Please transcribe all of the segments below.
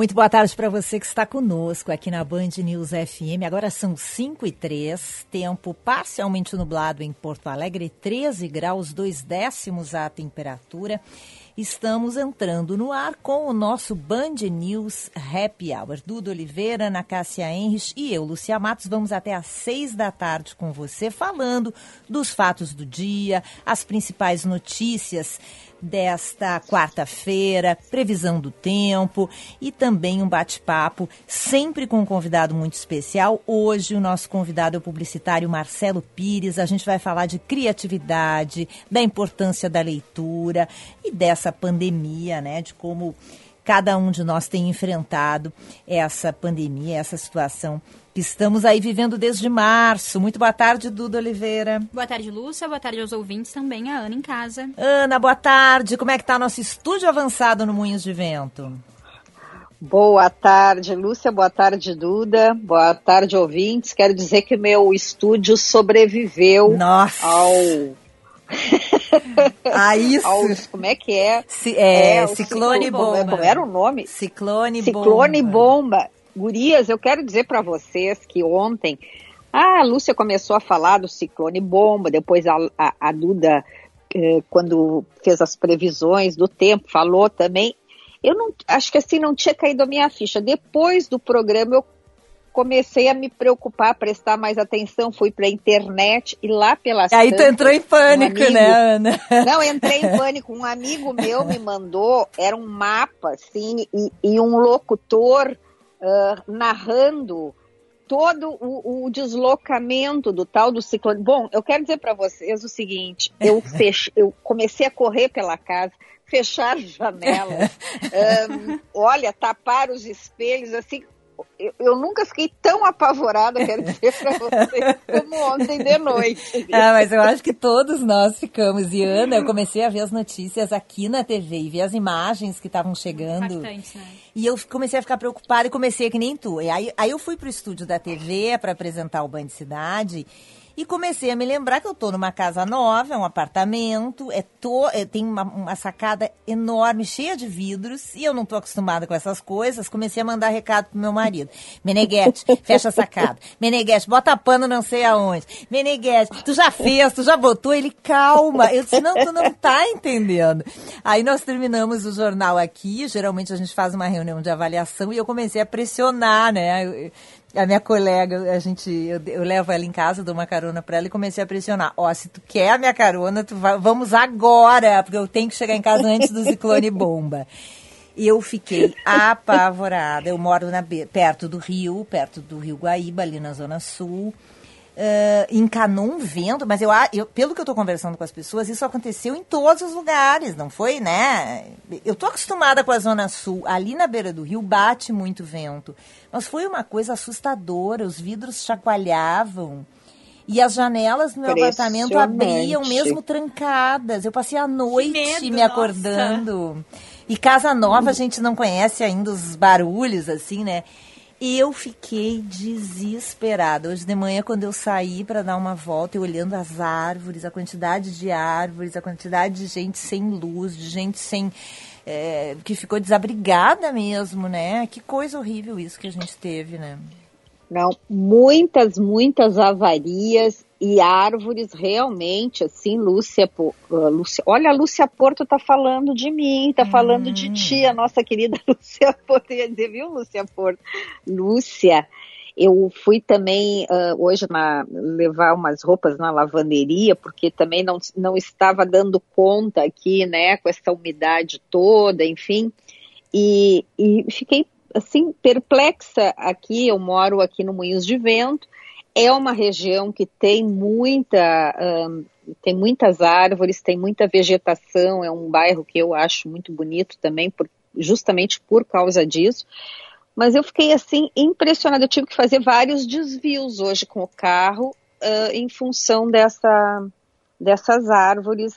Muito boa tarde para você que está conosco aqui na Band News FM. Agora são 5 e 3, tempo parcialmente nublado em Porto Alegre, 13 graus, 2 décimos a temperatura. Estamos entrando no ar com o nosso Band News Happy Hour. Duda Oliveira, Ana Cássia Henrich e eu, Lucia Matos, vamos até às seis da tarde com você, falando dos fatos do dia, as principais notícias desta quarta-feira, previsão do tempo e também um bate-papo, sempre com um convidado muito especial. Hoje, o nosso convidado é o publicitário Marcelo Pires. A gente vai falar de criatividade, da importância da leitura e dessa pandemia, né? De como cada um de nós tem enfrentado essa pandemia, essa situação que estamos aí vivendo desde março. Muito boa tarde, Duda Oliveira. Boa tarde, Lúcia. Boa tarde aos ouvintes também, a Ana em casa. Ana, boa tarde. Como é que está nosso estúdio avançado no Moinhos de Vento? Boa tarde, Lúcia. Boa tarde, Duda. Boa tarde, ouvintes. Quero dizer que meu estúdio sobreviveu Nossa. ao ah, isso. Aos, como é que é? C é, é ciclone ciclo, bomba. Como era o nome? Ciclone, ciclone bomba. bomba. Gurias, eu quero dizer para vocês que ontem a Lúcia começou a falar do ciclone bomba, depois a, a, a Duda, eh, quando fez as previsões do tempo, falou também. Eu não acho que assim não tinha caído a minha ficha. Depois do programa eu comecei a me preocupar, prestar mais atenção, fui para a internet e lá pelas Aí tu entrou em pânico, um amigo, né, Ana? Não, entrei em pânico. Um amigo meu me mandou, era um mapa, assim, e, e um locutor uh, narrando todo o, o, deslocamento do tal do ciclone. Bom, eu quero dizer para vocês o seguinte: eu, fech... eu comecei a correr pela casa, fechar janelas, um, olha, tapar os espelhos, assim, eu, eu, nunca fiquei tão apavorada, quero dizer para vocês, como ontem de noite. Ah, mas eu acho que todos nós ficamos. E Ana, eu comecei a ver as notícias aqui na TV e ver as imagens que estavam chegando. Né? E eu comecei a ficar preocupada e comecei que nem tu. E aí, aí eu fui pro estúdio da TV para apresentar o Band Cidade. E comecei a me lembrar que eu estou numa casa nova, é um apartamento, é to, é, tem uma, uma, sacada enorme, cheia de vidros, e eu não estou acostumada com essas coisas. Comecei a mandar recado pro meu marido. Meneghete, fecha a sacada. Meneghete, bota pano não sei aonde. Meneghete, tu já fez, tu já botou? Ele, calma. Eu disse, não, tu não tá entendendo. Aí nós terminamos o jornal aqui, geralmente a gente faz uma reunião de avaliação, e eu comecei a pressionar, né? Eu, a minha colega, a gente, eu, eu, levo ela em casa, dou uma carona para ela e comecei a pressionar. Ó, oh, se tu quer a minha carona, tu vai, vamos agora, porque eu tenho que chegar em casa antes do ciclone bomba. E eu fiquei apavorada. Eu moro na, perto do rio, perto do rio Guaíba, ali na zona sul uh, encanou um vento, mas eu, eu pelo que eu estou conversando com as pessoas, isso aconteceu em todos os lugares, não foi, né? Eu estou acostumada com a Zona Sul, ali na beira do rio bate muito vento, mas foi uma coisa assustadora, os vidros chacoalhavam. E as janelas do meu apartamento abriam mesmo trancadas. Eu passei a noite medo, me acordando. Nossa. E casa nova a gente não conhece ainda os barulhos, assim, né? Eu fiquei desesperada. Hoje de manhã, quando eu saí para dar uma volta, eu olhando as árvores, a quantidade de árvores, a quantidade de gente sem luz, de gente sem. É, que ficou desabrigada mesmo, né? Que coisa horrível isso que a gente teve, né? Não, muitas, muitas avarias e árvores realmente, assim, Lúcia, uh, Lúcia olha, a Lúcia Porto tá falando de mim, tá falando de ti, a nossa querida Lúcia Porto, ia dizer, viu, Lúcia Porto? Lúcia, eu fui também uh, hoje na, levar umas roupas na lavanderia, porque também não, não estava dando conta aqui, né, com essa umidade toda, enfim, e, e fiquei assim, perplexa aqui, eu moro aqui no Moinhos de Vento, é uma região que tem muita, tem muitas árvores, tem muita vegetação, é um bairro que eu acho muito bonito também, por, justamente por causa disso. Mas eu fiquei assim impressionada, eu tive que fazer vários desvios hoje com o carro uh, em função dessa, dessas árvores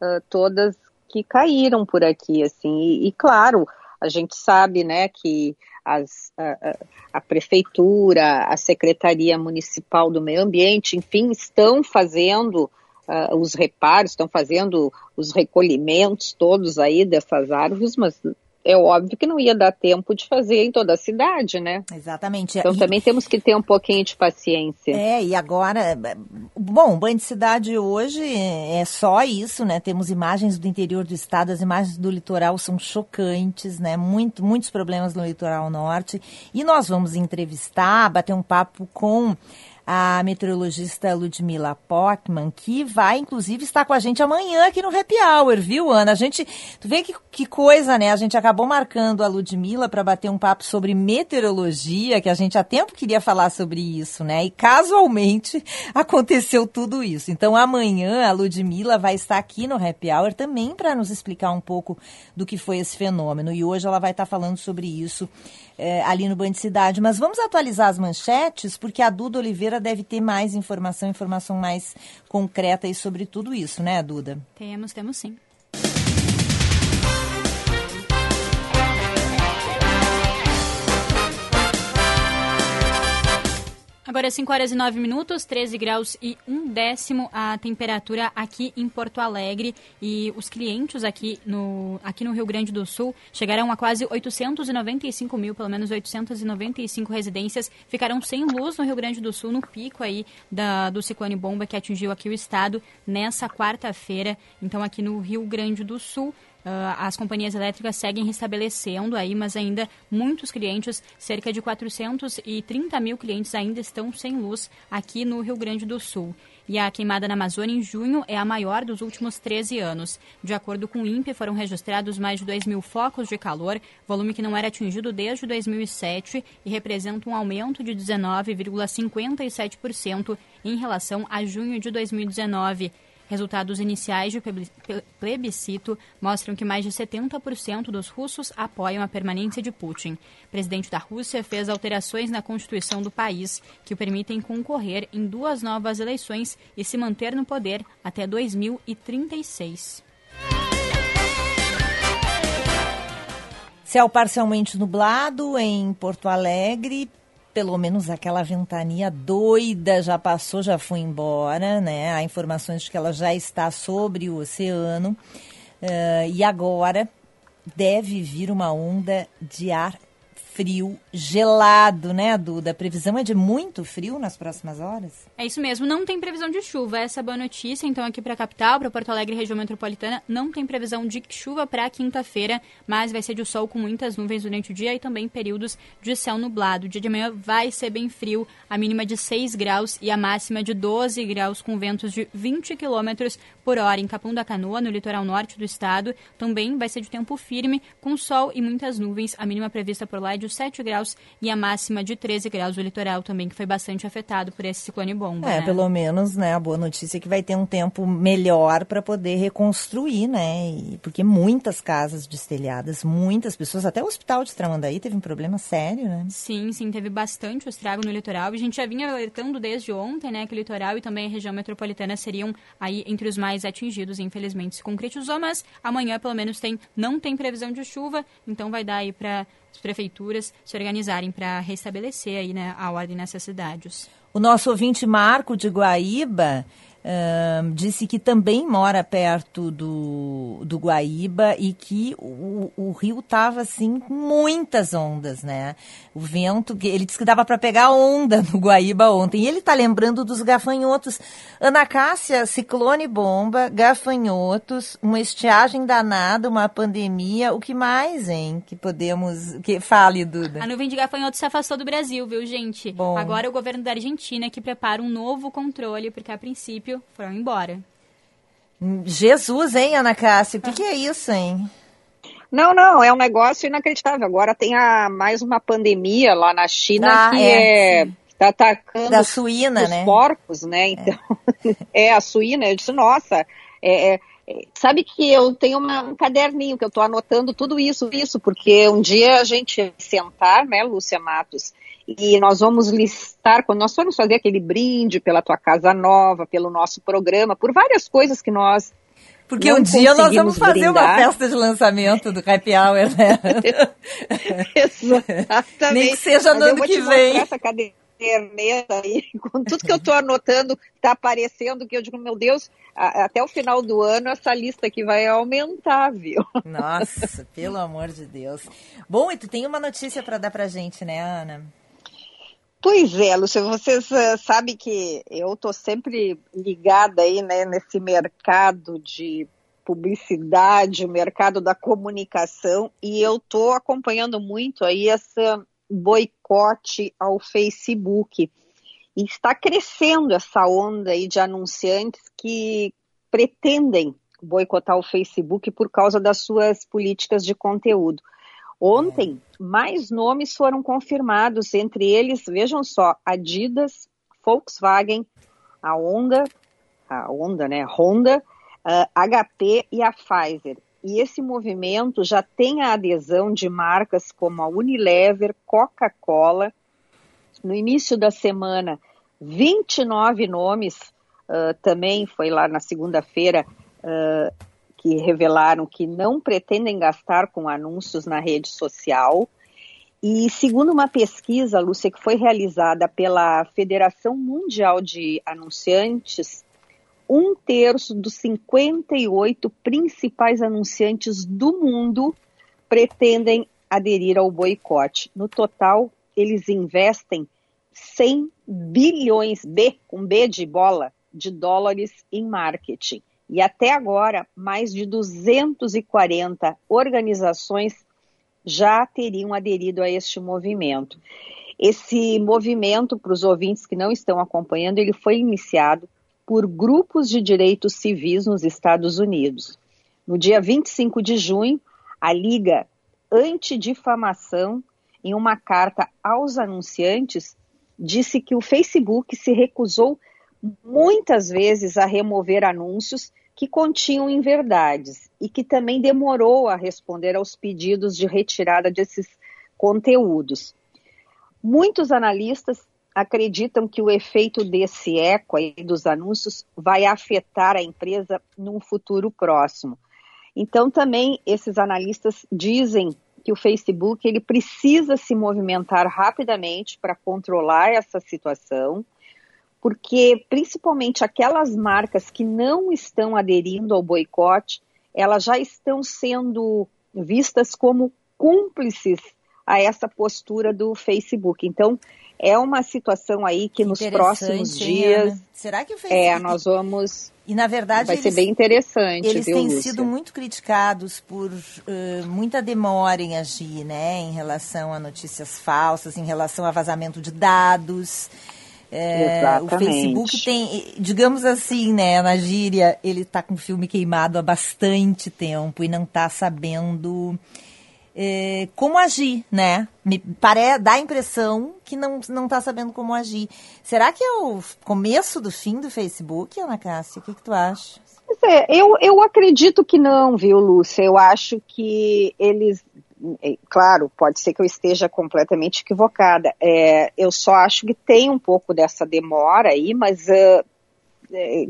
uh, todas que caíram por aqui, assim, e, e claro, a gente sabe, né, que as, a, a, prefeitura, a secretaria municipal do meio ambiente, enfim, estão fazendo uh, os reparos, estão fazendo os recolhimentos todos aí dessas árvores, mas é óbvio que não ia dar tempo de fazer em toda a cidade, né? Exatamente. Então e, também temos que ter um pouquinho de paciência. É, e agora, bom, o banho de cidade hoje é só isso, né? Temos imagens do interior do estado, as imagens do litoral são chocantes, né? Muito, muitos problemas no litoral norte. E nós vamos entrevistar, bater um papo com a meteorologista Ludmila Pockman, que vai, inclusive, estar com a gente amanhã aqui no Happy Hour, viu, Ana? A gente, tu vê que, que coisa, né? A gente acabou marcando a Ludmila para bater um papo sobre meteorologia, que a gente há tempo queria falar sobre isso, né? E casualmente aconteceu tudo isso. Então, amanhã a Ludmila vai estar aqui no Happy Hour também para nos explicar um pouco do que foi esse fenômeno. E hoje ela vai estar falando sobre isso é, ali no Band Cidade. Mas vamos atualizar as manchetes, porque a Duda Oliveira deve ter mais informação, informação mais concreta aí sobre tudo isso, né, Duda? Temos, temos sim. Agora 5 horas e 9 minutos, 13 graus e um décimo a temperatura aqui em Porto Alegre. E os clientes aqui no, aqui no Rio Grande do Sul chegaram a quase 895 mil, pelo menos 895 residências ficaram sem luz no Rio Grande do Sul, no pico aí da, do ciclone bomba que atingiu aqui o estado nessa quarta-feira. Então aqui no Rio Grande do Sul as companhias elétricas seguem restabelecendo aí, mas ainda muitos clientes, cerca de 430 mil clientes ainda estão sem luz aqui no Rio Grande do Sul. E a queimada na Amazônia em junho é a maior dos últimos 13 anos. De acordo com o INPE, foram registrados mais de 2 mil focos de calor, volume que não era atingido desde 2007 e representa um aumento de 19,57% em relação a junho de 2019. Resultados iniciais de plebiscito mostram que mais de 70% dos russos apoiam a permanência de Putin. O presidente da Rússia fez alterações na Constituição do país que o permitem concorrer em duas novas eleições e se manter no poder até 2036. Céu parcialmente nublado em Porto Alegre, pelo menos aquela ventania doida já passou, já foi embora, né? Há informações de que ela já está sobre o oceano. Uh, e agora deve vir uma onda de ar frio, gelado, né, Duda? A previsão é de muito frio nas próximas horas? É isso mesmo, não tem previsão de chuva. Essa é a boa notícia. Então, aqui para a capital, para Porto Alegre, região metropolitana, não tem previsão de chuva para quinta-feira, mas vai ser de sol com muitas nuvens durante o dia e também períodos de céu nublado. O dia de amanhã vai ser bem frio, a mínima de 6 graus e a máxima de 12 graus, com ventos de 20 quilômetros por hora. Em Capão da Canoa, no litoral norte do estado, também vai ser de tempo firme, com sol e muitas nuvens. A mínima prevista por lá é de 7 graus e a máxima de 13 graus. O litoral também, que foi bastante afetado por esse ciclone bomba. É, né? pelo menos, né? A boa notícia é que vai ter um tempo melhor para poder reconstruir, né? E, porque muitas casas destelhadas, muitas pessoas, até o hospital de Tramandaí teve um problema sério, né? Sim, sim, teve bastante o estrago no litoral. A gente já vinha alertando desde ontem, né? Que o litoral e também a região metropolitana seriam aí entre os mais atingidos. Infelizmente se concretizou, mas amanhã pelo menos tem, não tem previsão de chuva, então vai dar aí para as prefeituras se organizarem para restabelecer aí, né, a ordem nessas cidades. O nosso ouvinte Marco de Guaíba uh, disse que também mora perto do, do Guaíba e que o, o rio estava assim com muitas ondas, né? O vento, ele disse que dava para pegar onda no Guaíba ontem. E ele está lembrando dos gafanhotos. Ana Cássia, ciclone bomba, gafanhotos, uma estiagem danada, uma pandemia. O que mais, hein? Que podemos. Que fale, Duda. A nuvem de gafanhotos se afastou do Brasil, viu, gente? Bom. Agora o governo da Argentina que prepara um novo controle, porque a princípio foram embora. Jesus, hein, Ana Cássia? O que, que é isso, hein? Não, não, é um negócio inacreditável. Agora tem a, mais uma pandemia lá na China Ah, que é, é, tá atacando da suína, os né? porcos, né? Então, é. é. a suína. Eu disse, nossa, é, é, sabe que eu tenho uma, um caderninho que eu estou anotando tudo isso, isso, porque um dia a gente sentar, né, Lúcia Matos, e nós vamos listar, quando nós formos fazer aquele brinde pela tua casa nova, pelo nosso programa, por várias coisas que nós porque um dia nós vamos fazer brindar. uma festa de lançamento do Happy Hour, né? Exatamente. Nem que seja no ano que vem. Essa caderneta aí, com tudo que eu estou anotando, está aparecendo, que eu digo, meu Deus, até o final do ano essa lista aqui vai aumentar, viu? Nossa, pelo amor de Deus. Bom, e tu tem uma notícia para dar pra gente, né, Ana? Pois é, Lúcia, vocês uh, sabem que eu estou sempre ligada aí, né, nesse mercado de publicidade, o mercado da comunicação, e eu estou acompanhando muito aí essa boicote ao Facebook. E está crescendo essa onda aí de anunciantes que pretendem boicotar o Facebook por causa das suas políticas de conteúdo. Ontem, mais nomes foram confirmados, entre eles, vejam só, Adidas, Volkswagen, a Honda, a Honda, né, Honda, HP e a Pfizer. E esse movimento já tem a adesão de marcas como a Unilever, Coca-Cola. No início da semana, 29 nomes uh, também foi lá na segunda-feira uh, que revelaram que não pretendem gastar com anúncios na rede social. E segundo uma pesquisa, Lúcia, que foi realizada pela Federação Mundial de Anunciantes, um terço dos 58 principais anunciantes do mundo pretendem aderir ao boicote. No total, eles investem 100 bilhões, B, com B de bola, de dólares em marketing. E até agora, mais de 240 organizações já teriam aderido a este movimento. Esse movimento, para os ouvintes que não estão acompanhando, ele foi iniciado por grupos de direitos civis nos Estados Unidos. No dia 25 de junho, a Liga Antidifamação, em uma carta aos anunciantes, disse que o Facebook se recusou muitas vezes a remover anúncios que continham inverdades e que também demorou a responder aos pedidos de retirada desses conteúdos. Muitos analistas acreditam que o efeito desse eco aí dos anúncios vai afetar a empresa num futuro próximo. Então também esses analistas dizem que o Facebook ele precisa se movimentar rapidamente para controlar essa situação porque principalmente aquelas marcas que não estão aderindo ao boicote, elas já estão sendo vistas como cúmplices a essa postura do Facebook. Então, é uma situação aí que, que nos próximos dias. Hein, Será que o Facebook. É, nós vamos. E na verdade. Vai eles, ser bem interessante. Eles viu, têm Lúcia? sido muito criticados por uh, muita demora em agir, né? Em relação a notícias falsas, em relação a vazamento de dados. É, o Facebook tem, digamos assim, né, na gíria, ele está com o filme queimado há bastante tempo e não está sabendo é, como agir, né? Me pare, dá a impressão que não está sabendo como agir. Será que é o começo do fim do Facebook, Ana Cássia? O que, que tu acha? É, eu, eu acredito que não, viu, Lúcia? Eu acho que eles claro, pode ser que eu esteja completamente equivocada. É, eu só acho que tem um pouco dessa demora aí, mas uh,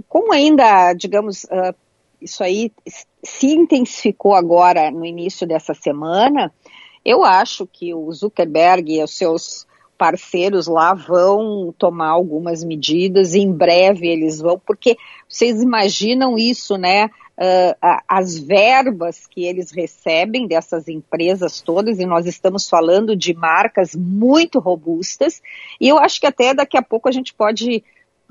como ainda, digamos, uh, isso aí se intensificou agora no início dessa semana, eu acho que o Zuckerberg e os seus parceiros lá vão tomar algumas medidas, em breve eles vão, porque vocês imaginam isso, né? Uh, as verbas que eles recebem dessas empresas todas, e nós estamos falando de marcas muito robustas, e eu acho que até daqui a pouco a gente pode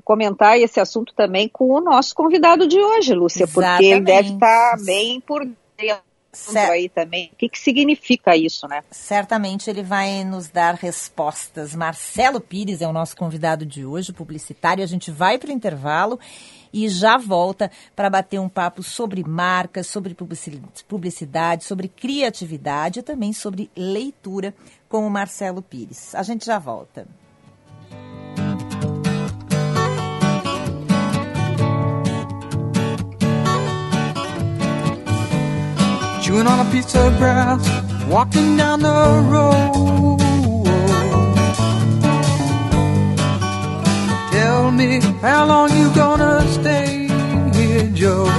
comentar esse assunto também com o nosso convidado de hoje, Lúcia, Exatamente. porque ele deve estar bem por dentro certo. aí também. O que, que significa isso, né? Certamente ele vai nos dar respostas. Marcelo Pires é o nosso convidado de hoje, publicitário. A gente vai para o intervalo e já volta para bater um papo sobre marcas, sobre publicidade, sobre criatividade e também sobre leitura com o Marcelo Pires. A gente já volta. Chewing on a piece of grass, walking down the road. Tell me how long you gonna stay here, Joe?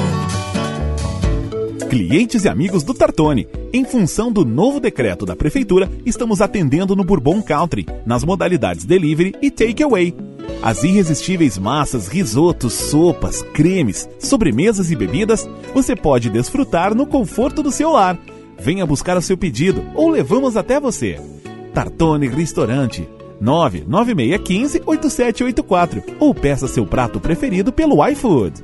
Clientes e amigos do Tartone, em função do novo decreto da prefeitura, estamos atendendo no Bourbon Country, nas modalidades delivery e takeaway. As irresistíveis massas, risotos, sopas, cremes, sobremesas e bebidas você pode desfrutar no conforto do seu lar. Venha buscar o seu pedido ou levamos até você. Tartone Restaurante 99615 8784 ou peça seu prato preferido pelo iFood.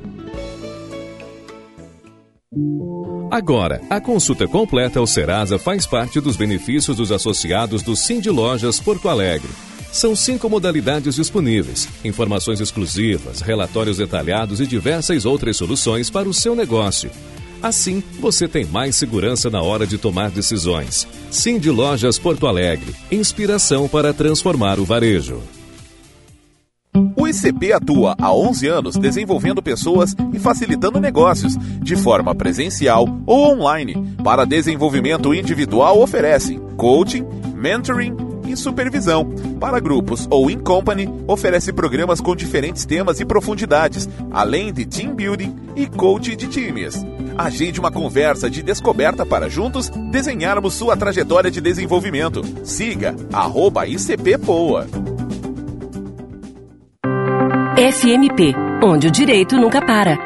Agora, a consulta completa ao Serasa faz parte dos benefícios dos associados do Cindy Lojas Porto Alegre. São cinco modalidades disponíveis, informações exclusivas, relatórios detalhados e diversas outras soluções para o seu negócio. Assim, você tem mais segurança na hora de tomar decisões. Cindy Lojas Porto Alegre, inspiração para transformar o varejo. O ICP atua há 11 anos desenvolvendo pessoas e facilitando negócios, de forma presencial ou online. Para desenvolvimento individual, oferece coaching, mentoring e supervisão. Para grupos ou in company, oferece programas com diferentes temas e profundidades, além de team building e coaching de times. Agende uma conversa de descoberta para juntos desenharmos sua trajetória de desenvolvimento. Siga arroba ICP Poa. FMP, onde o direito nunca para.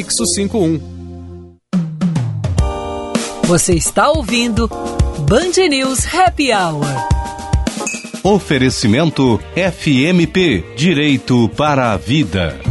prefixo 51. Você está ouvindo Band News Happy Hour. Oferecimento FMP Direito para a Vida.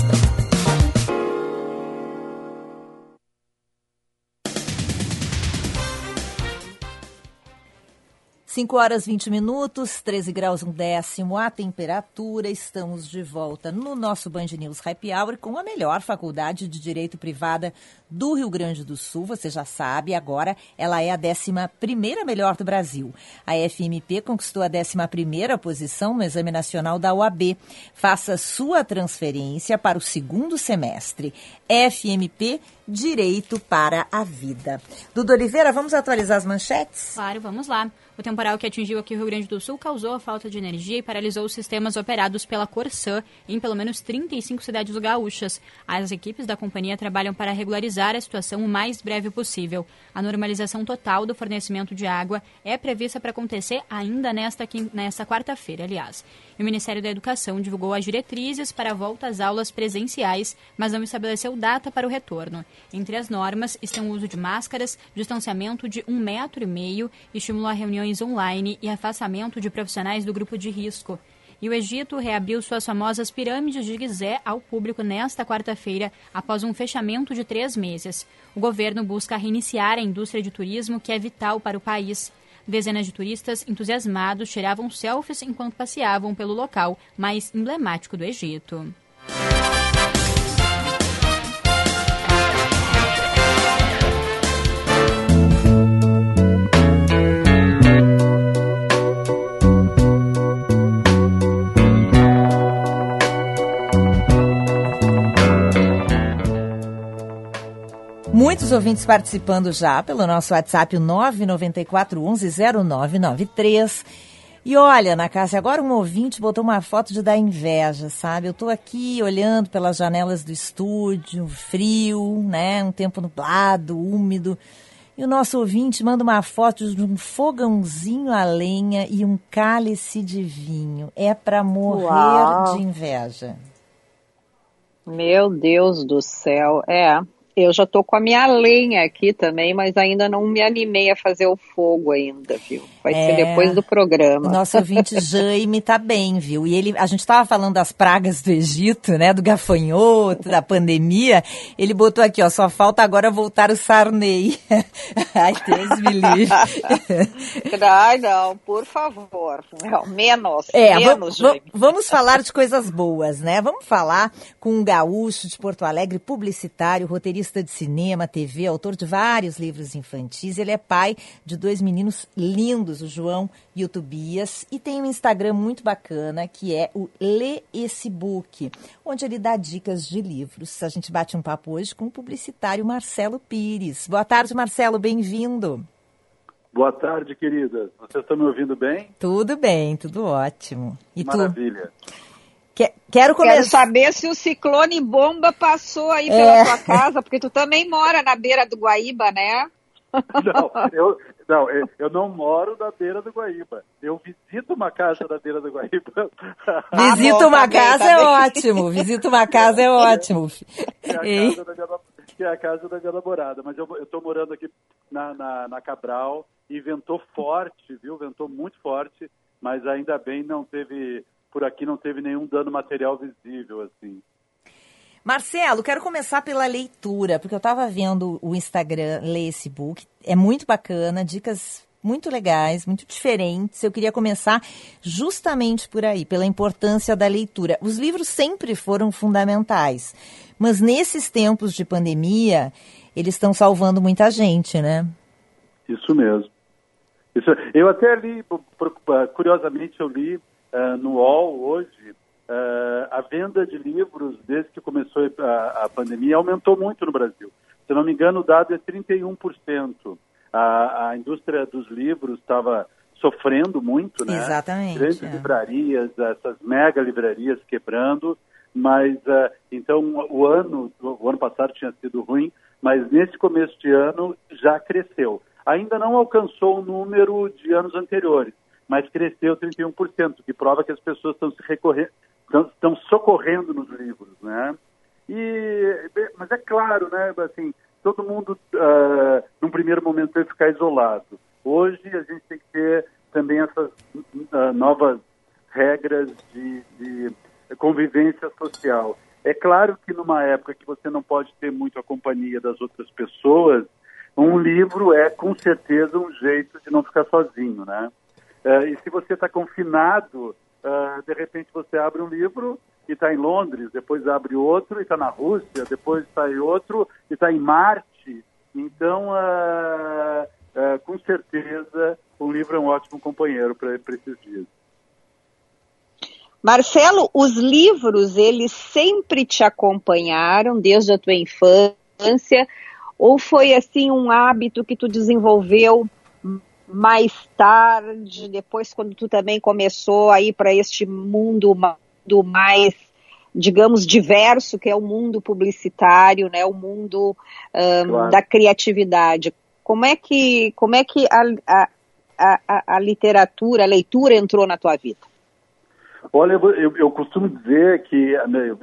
5 horas 20 minutos, 13 graus um décimo a temperatura. Estamos de volta no nosso Band News Happy Hour com a melhor faculdade de Direito Privada do Rio Grande do Sul. Você já sabe, agora ela é a 11 melhor do Brasil. A FMP conquistou a 11 posição no Exame Nacional da OAB. Faça sua transferência para o segundo semestre. FMP Direito para a Vida. Duda Oliveira, vamos atualizar as manchetes? Claro, vamos lá. O temporal que atingiu aqui o Rio Grande do Sul causou a falta de energia e paralisou os sistemas operados pela Corsã em pelo menos 35 cidades gaúchas. As equipes da companhia trabalham para regularizar a situação o mais breve possível. A normalização total do fornecimento de água é prevista para acontecer ainda nesta, nesta quarta-feira, aliás. O Ministério da Educação divulgou as diretrizes para a volta às aulas presenciais, mas não estabeleceu data para o retorno. Entre as normas estão o uso de máscaras, distanciamento de um metro e meio, estímulo a reuniões online e afastamento de profissionais do grupo de risco. E o Egito reabriu suas famosas pirâmides de Gizé ao público nesta quarta-feira, após um fechamento de três meses. O governo busca reiniciar a indústria de turismo, que é vital para o país. Dezenas de turistas entusiasmados tiravam selfies enquanto passeavam pelo local mais emblemático do Egito. Muitos ouvintes participando já pelo nosso WhatsApp 994110993. E olha, na casa, agora um ouvinte botou uma foto de dar inveja, sabe? Eu estou aqui olhando pelas janelas do estúdio, frio, né? Um tempo nublado, úmido. E o nosso ouvinte manda uma foto de um fogãozinho a lenha e um cálice de vinho. É para morrer Uau. de inveja. Meu Deus do céu, é. Eu já tô com a minha lenha aqui também, mas ainda não me animei a fazer o fogo ainda, viu? Vai É. ser depois do programa. O nosso ouvinte Jaime tá bem, viu? E ele, a gente estava falando das pragas do Egito, né? Do gafanhoto, da pandemia. Ele botou aqui, ó, só falta agora voltar o Sarney. Ai, Deus me livre. Ai, não, por favor. Não, menos, É, menos, Jaime. vamos falar de coisas boas, né? Vamos falar com um gaúcho de Porto Alegre, publicitário, roteirista de cinema, TV, autor de vários livros infantis. Ele é pai de dois meninos lindos, o João e o Tobias, e tem um Instagram muito bacana que é o Lê Esse Book, onde ele dá dicas de livros. A gente bate um papo hoje com o publicitário Marcelo Pires. Boa tarde, Marcelo, bem-vindo. Boa tarde, querida. Vocês estão me ouvindo bem? Tudo bem, tudo ótimo. E tu? Maravilha. Que- Quero Quero começar. saber se o ciclone bomba passou aí É. pela tua casa, porque tu também mora na beira do Guaíba, né? Não, eu não, eu, não moro na beira do Guaíba. Eu visito uma casa na beira do Guaíba. Visita bom, uma tá bem, casa tá é ótimo. Visita uma casa é ótimo. Que é a casa da minha, que é a casa da minha namorada. Mas eu estou morando aqui na, na, na Cabral e ventou forte, viu? Ventou muito forte, mas ainda bem não teve, por aqui não teve nenhum dano material visível, assim. Marcelo, quero começar pela leitura, porque eu estava vendo o Instagram Lê esse book. É muito bacana, dicas muito legais, muito diferentes. Eu queria começar justamente por aí, pela importância da leitura. Os livros sempre foram fundamentais, mas nesses tempos de pandemia, eles estão salvando muita gente, né? Isso mesmo. Isso, eu até li, curiosamente, eu li eh, no UOL hoje, eh, a venda de livros, desde que começou a, a pandemia, aumentou muito no Brasil. Se não me engano, o dado é 31%. A, a indústria dos livros estava sofrendo muito, né? Exatamente, Grandes é. livrarias, essas mega livrarias quebrando, mas eh, então o ano, o ano passado tinha sido ruim, mas nesse começo de ano já cresceu. Ainda não alcançou o número de anos anteriores, mas cresceu 31%, que prova que as pessoas estão se recorrendo, estão, socorrendo nos livros, né? E, mas é claro, né, assim, todo mundo, ah, num primeiro momento, teve que ficar isolado. Hoje, a gente tem que ter também essas ah, novas regras de, de convivência social. É claro que numa época que você não pode ter muito a companhia das outras pessoas, um livro é com certeza um jeito de não ficar sozinho, né? Eh, e se você está confinado, ah, de repente você abre um livro e está em Londres, depois abre outro e está na Rússia, depois sai outro e está em Marte. Então, ah, com certeza, um livro é um ótimo companheiro para esses dias. Marcelo, os livros, eles sempre te acompanharam desde a tua infância? Ou foi assim um hábito que tu desenvolveu mais tarde, depois quando tu também começou a ir para este mundo ma- do mais, digamos, diverso, que é o mundo publicitário, né? O mundo ahn, Claro. da criatividade. Como é que, como é que a, a, a, a literatura, a leitura entrou na tua vida? Olha, eu, eu, costumo dizer que né,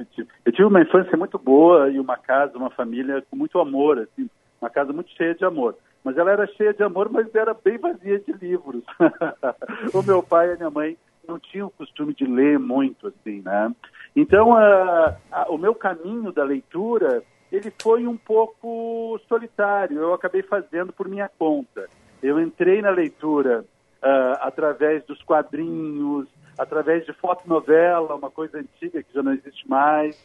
eu tive uma infância muito boa e uma casa, uma família com muito amor, assim, uma casa muito cheia de amor. Mas ela era cheia de amor, mas era bem vazia de livros. o meu pai e a minha mãe não tinham o costume de ler muito, assim, né? Então, ah, ah, o meu caminho da leitura, ele foi um pouco solitário. Eu acabei fazendo por minha conta. Eu entrei na leitura ah, através dos quadrinhos, através de fotonovela, uma coisa antiga que já não existe mais.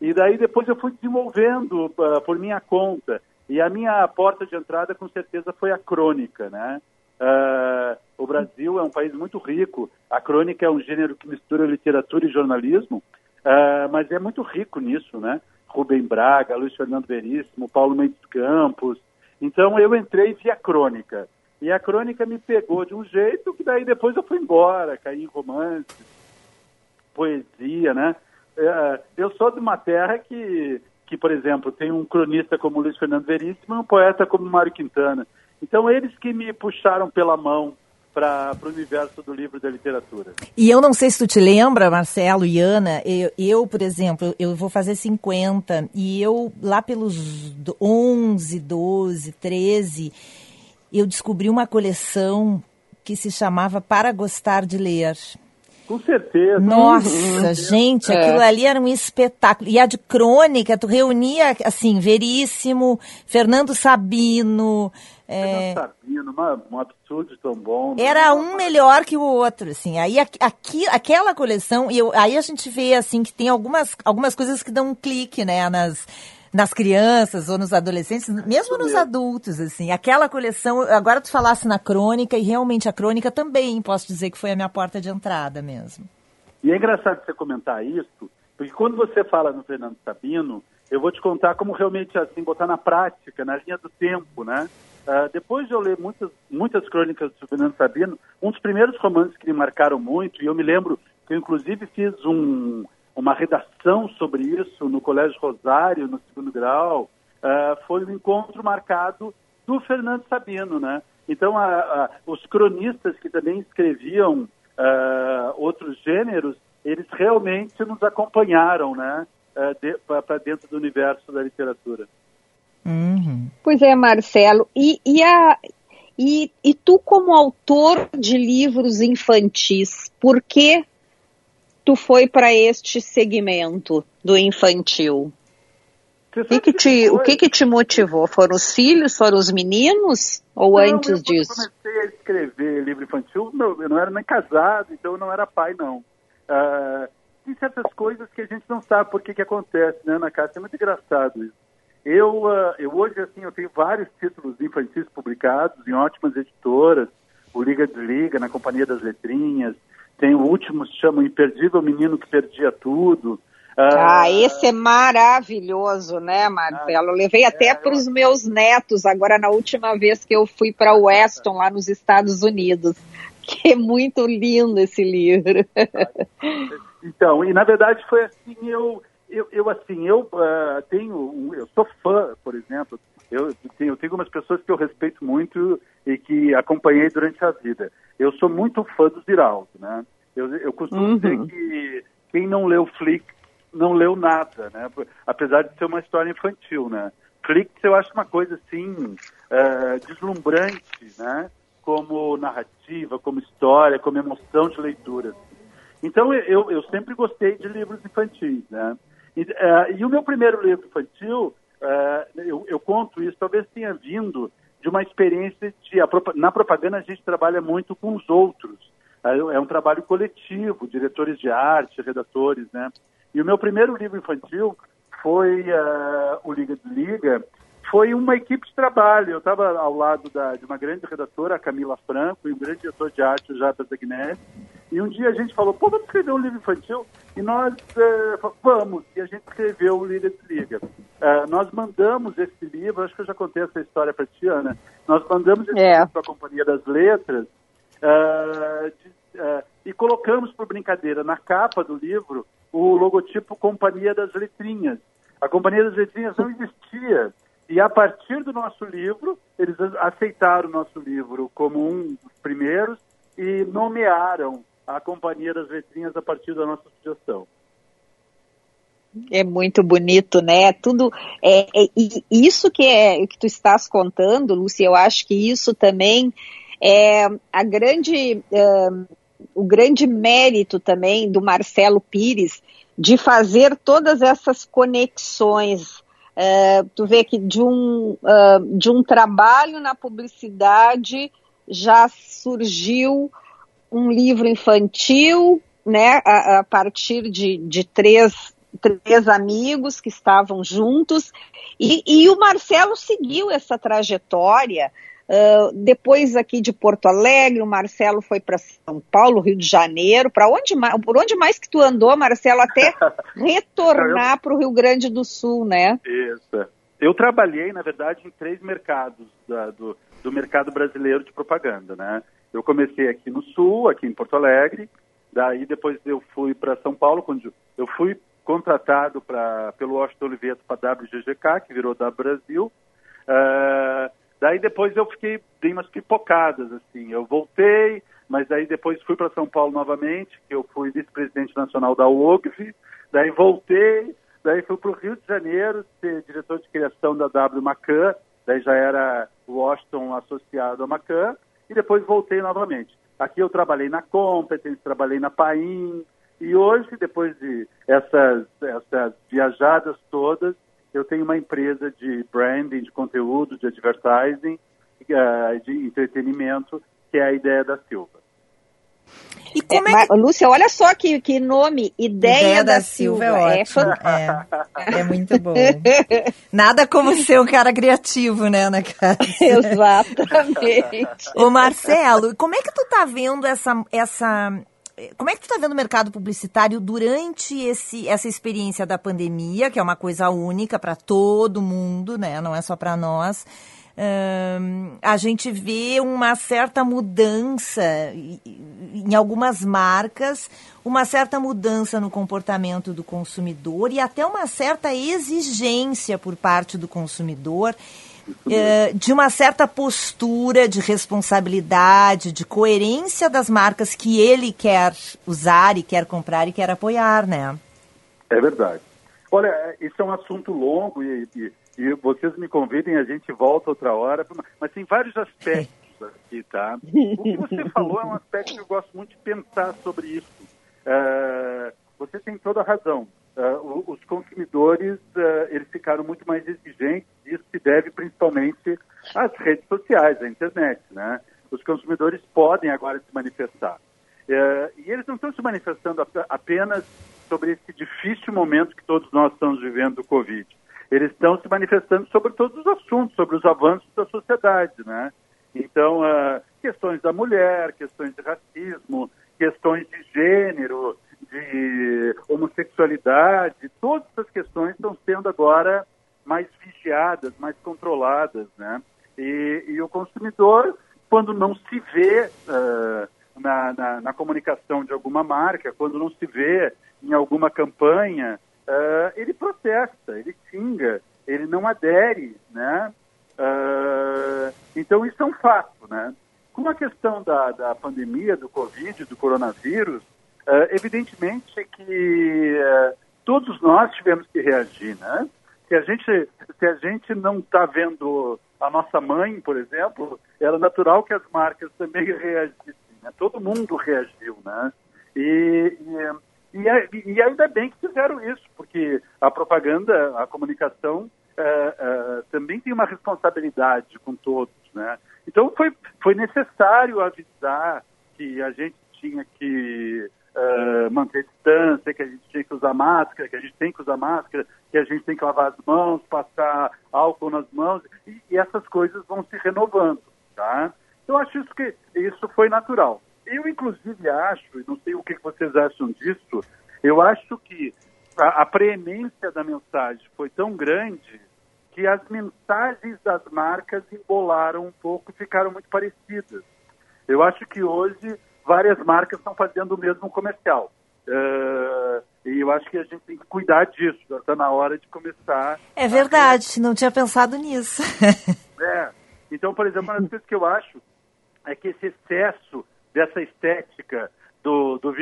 E daí depois eu fui desenvolvendo ah, por minha conta. E a minha porta de entrada, com certeza, foi a crônica, né? Ah, o Brasil é um país muito rico. A crônica é um gênero que mistura literatura e jornalismo, ah, mas é muito rico nisso, né? Rubem Braga, Luiz Fernando Veríssimo, Paulo Mendes Campos. Então eu entrei via crônica. E a crônica me pegou de um jeito que daí depois eu fui embora, caí em romance, poesia, né? É, eu sou de uma terra que, que, por exemplo, tem um cronista como Luiz Fernando Veríssimo e um poeta como Mário Quintana. Então, eles que me puxaram pela mão para o universo do livro da literatura. E eu não sei se tu te lembra, Marcelo e Ana, eu, eu, por exemplo, eu vou fazer 50 e eu lá pelos 11, 12, 13, eu descobri uma coleção que se chamava Para Gostar de Ler. Com certeza. Nossa, uhum. gente, é. aquilo ali era um espetáculo. E a de crônica, tu reunia, assim, Veríssimo, Fernando Sabino. É... Fernando Sabino, uma, um absurdo tão bom. Né? Era um melhor que o outro, assim. Aí aqui, aquela coleção, e eu, aí a gente vê, assim, que tem algumas, algumas coisas que dão um clique, né, nas nas crianças ou nos adolescentes, mesmo nos adultos, assim. Aquela coleção, agora tu falasse na crônica, e realmente a crônica também, posso dizer que foi a minha porta de entrada mesmo. E é engraçado você comentar isso, porque quando você fala no Fernando Sabino, eu vou te contar como realmente, assim, botar na prática, na linha do tempo, né? Uh, depois de eu ler muitas, muitas crônicas do Fernando Sabino, um dos primeiros romances que me marcaram muito, e eu me lembro que eu inclusive fiz um, uma redação sobre isso no Colégio Rosário, no segundo grau, uh, foi um encontro marcado do Fernando Sabino, né? Então, a, a, os cronistas que também escreviam uh, outros gêneros, eles realmente nos acompanharam, né? Uh, para dentro do universo da literatura. Uhum. Pois é, Marcelo. E, e, a, e, e tu, como autor de livros infantis, por que tu foi para este segmento do infantil? O que, que te, o que, que te motivou? Foram os filhos? Foram os meninos? Ou não, antes eu, disso? Quando comecei a escrever livro infantil, eu não era nem casado, então eu não era pai, não. Uh, tem certas coisas que a gente não sabe por que, que acontece, né, na casa. É muito engraçado isso. Eu, uh, eu hoje, assim, eu tenho vários títulos infantis publicados em ótimas editoras, o Liga Desliga, na Companhia das Letrinhas, tem o último, se chama Imperdível Menino que Perdia Tudo. Ah, ah esse é maravilhoso, né, Marcelo? Eu levei até é, para os meus netos, agora na última vez que eu fui para Weston, lá nos Estados Unidos. Que é muito lindo esse livro. Então, e na verdade foi assim, eu, eu, eu assim, eu uh, tenho, eu sou fã, por exemplo, eu eu tenho algumas pessoas que eu respeito muito e que acompanhei durante a vida. Eu sou muito fã do Ziraldo, né? Eu, eu costumo uhum. dizer que quem não leu Flick não leu nada, né? Apesar de ser uma história infantil, né? Flick eu acho uma coisa assim uh, deslumbrante, né? Como narrativa, como história, como emoção de leitura. Então eu, eu sempre gostei de livros infantis, né? E, uh, e o meu primeiro livro infantil uh, eu, eu, conto isso, talvez tenha vindo de uma experiência de. A, na propaganda a gente trabalha muito com os outros. Uh, é um trabalho coletivo, diretores de arte, redatores, né? E o meu primeiro livro infantil foi uh, o Liga de Liga, foi uma equipe de trabalho. Eu estava ao lado da, de uma grande redatora, a Camila Franco, e um grande diretor de arte, o Japa Zagnelli. E um dia a gente falou, pô, vamos escrever um livro infantil? E nós, uh, vamos, e a gente escreveu o Líder de Liga. Uh, nós mandamos esse livro, acho que eu já contei essa história para Tiana, nós mandamos esse é. livro para a Companhia das Letras uh, de, e colocamos, por brincadeira, na capa do livro, o logotipo Companhia das Letrinhas. A Companhia das Letrinhas não existia. E a partir do nosso livro, eles aceitaram o nosso livro como um dos primeiros e nomearam a Companhia das Letrinhas a partir da nossa sugestão. É muito bonito, né? Tudo é, é isso que é que tu estás contando, Lúcia. Eu acho que isso também é a grande é, o grande mérito também do Marcelo Pires de fazer todas essas conexões. É, tu vê que de um, uh, de um trabalho na publicidade já surgiu um livro infantil, né, a, a partir de, de três, três amigos que estavam juntos, e, e o Marcelo seguiu essa trajetória. Uh, depois aqui de Porto Alegre, o Marcelo foi para São Paulo, Rio de Janeiro. Para onde mais? Por onde mais que tu andou, Marcelo, até retornar para o Rio Grande do Sul, né? Isso. Eu trabalhei, na verdade, em três mercados da, do, do mercado brasileiro de propaganda, né? Eu comecei aqui no Sul, aqui em Porto Alegre, daí depois eu fui para São Paulo, quando eu fui contratado pra, pelo Washington Oliveto para WGGK, que virou da Brasil. Uh, Daí depois eu fiquei, dei umas pipocadas, assim. Eu voltei, mas aí depois fui para São Paulo novamente, que eu fui vice-presidente nacional da UOGV, daí voltei, daí fui para o Rio de Janeiro ser diretor de criação da W Macan, daí já era Washington associado à Macan, e depois voltei novamente. Aqui eu trabalhei na Competence, trabalhei na Paim, e hoje, depois de essas, essas viajadas todas, eu tenho uma empresa de branding, de conteúdo, de advertising, uh, de entretenimento, que é a Ideia da Silva. E como é, é que... Lúcia, olha só que, que nome, Ideia, Ideia da, da, Silva. Silva é, ótimo. É, é, muito bom. Nada como ser um cara criativo, né, Ana Cássia? Exatamente. Ô Marcelo, como é que tu tá vendo essa, essa como é que tu está vendo o mercado publicitário durante esse, essa experiência da pandemia, que é uma coisa única para todo mundo, né? Não é só para nós. A gente vê uma certa mudança em algumas marcas, uma certa mudança no comportamento do consumidor e até uma certa exigência por parte do consumidor de uma certa postura de responsabilidade, de coerência das marcas que ele quer usar e quer comprar e quer apoiar, né? É verdade. Olha, isso é um assunto longo e, e, e vocês me convidem, a gente volta outra hora, mas tem vários aspectos aqui, tá? O que você falou é um aspecto que eu gosto muito de pensar sobre isso. Uh, você tem toda a razão. Uh, os consumidores uh, eles ficaram muito mais exigentes. Isso se deve principalmente às redes sociais, à internet, né? Os consumidores podem agora se manifestar uh, e eles não estão se manifestando apenas sobre esse difícil momento que todos nós estamos vivendo do Covid. Eles estão se manifestando sobre todos os assuntos, sobre os avanços da sociedade, né? Então, questões da mulher, questões de racismo, questões de gênero, de homossexualidade, todas essas questões estão sendo agora mais vigiadas, mais controladas, né? E, e o consumidor, quando não se vê uh, na, na, na, comunicação de alguma marca, quando não se vê em alguma campanha, uh, ele protesta, ele xinga, ele não adere, né? Uh, então isso é um fato, né? Com a questão da, da pandemia, do Covid, do coronavírus, Uh, evidentemente que uh, todos nós tivemos que reagir, né? Se a gente, se a gente não está vendo a nossa mãe, por exemplo, era natural que as marcas também reagissem. Né? Todo mundo reagiu, né? E, e, e, ainda bem que fizeram isso, porque a propaganda, a comunicação uh, também tem uma responsabilidade com todos, né? Então foi, foi necessário avisar que a gente tinha que uh, manter distância, que a gente tinha que usar máscara, que a gente tem que usar máscara, que a gente tem que lavar as mãos, passar álcool nas mãos, e, e essas coisas vão se renovando, tá? Então, acho isso que isso foi natural. Eu, inclusive, acho, e não sei o que vocês acham disso, eu acho que a, a preemência da mensagem foi tão grande que as mensagens das marcas embolaram um pouco ficaram muito parecidas. Eu acho que hoje várias marcas estão fazendo o mesmo comercial. Uh, e eu acho que a gente tem que cuidar disso. Já está na hora de começar. É verdade, a... não tinha pensado nisso. é. Então, por exemplo, uma das coisas que eu acho é que esse excesso dessa estética do, do,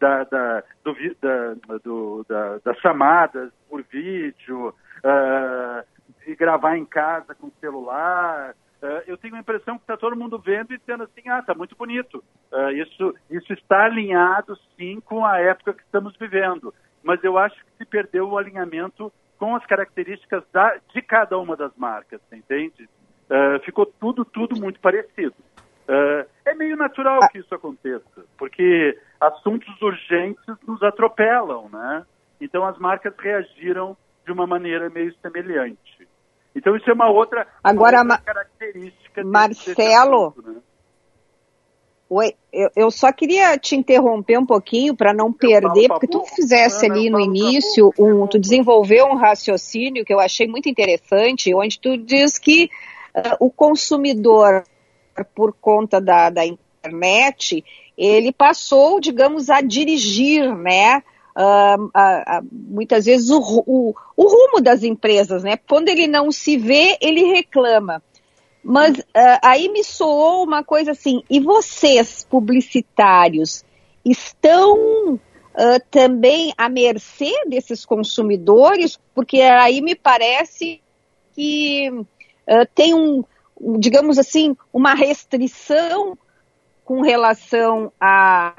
da, da, do, da, do, da, das chamadas por vídeo, uh, e gravar em casa com celular, Uh, eu tenho a impressão que está todo mundo vendo e dizendo assim, ah, está muito bonito. Uh, isso, isso está alinhado, sim, com a época que estamos vivendo. Mas eu acho que se perdeu o alinhamento com as características da, de cada uma das marcas, entende? Uh, ficou tudo, tudo muito parecido. é meio natural que isso aconteça, porque assuntos urgentes nos atropelam, né? Então as marcas reagiram de uma maneira meio semelhante. Então isso é uma outra, Agora, uma outra característica. Marcelo, assunto, né? Oi, eu, eu, só queria te interromper um pouquinho para não perder, porque tu fizesse ali no início, um, tu desenvolveu um raciocínio que eu achei muito interessante, onde tu diz que uh, o consumidor, por conta da, da internet, ele passou, digamos, a dirigir, né? Uh, muitas vezes o, o, o, rumo das empresas, né? Quando ele não se vê, ele reclama. Mas uh, aí me soou uma coisa assim, e vocês, publicitários, estão uh, também à mercê desses consumidores? Porque aí me parece que uh, tem um, digamos assim, uma restrição com relação a,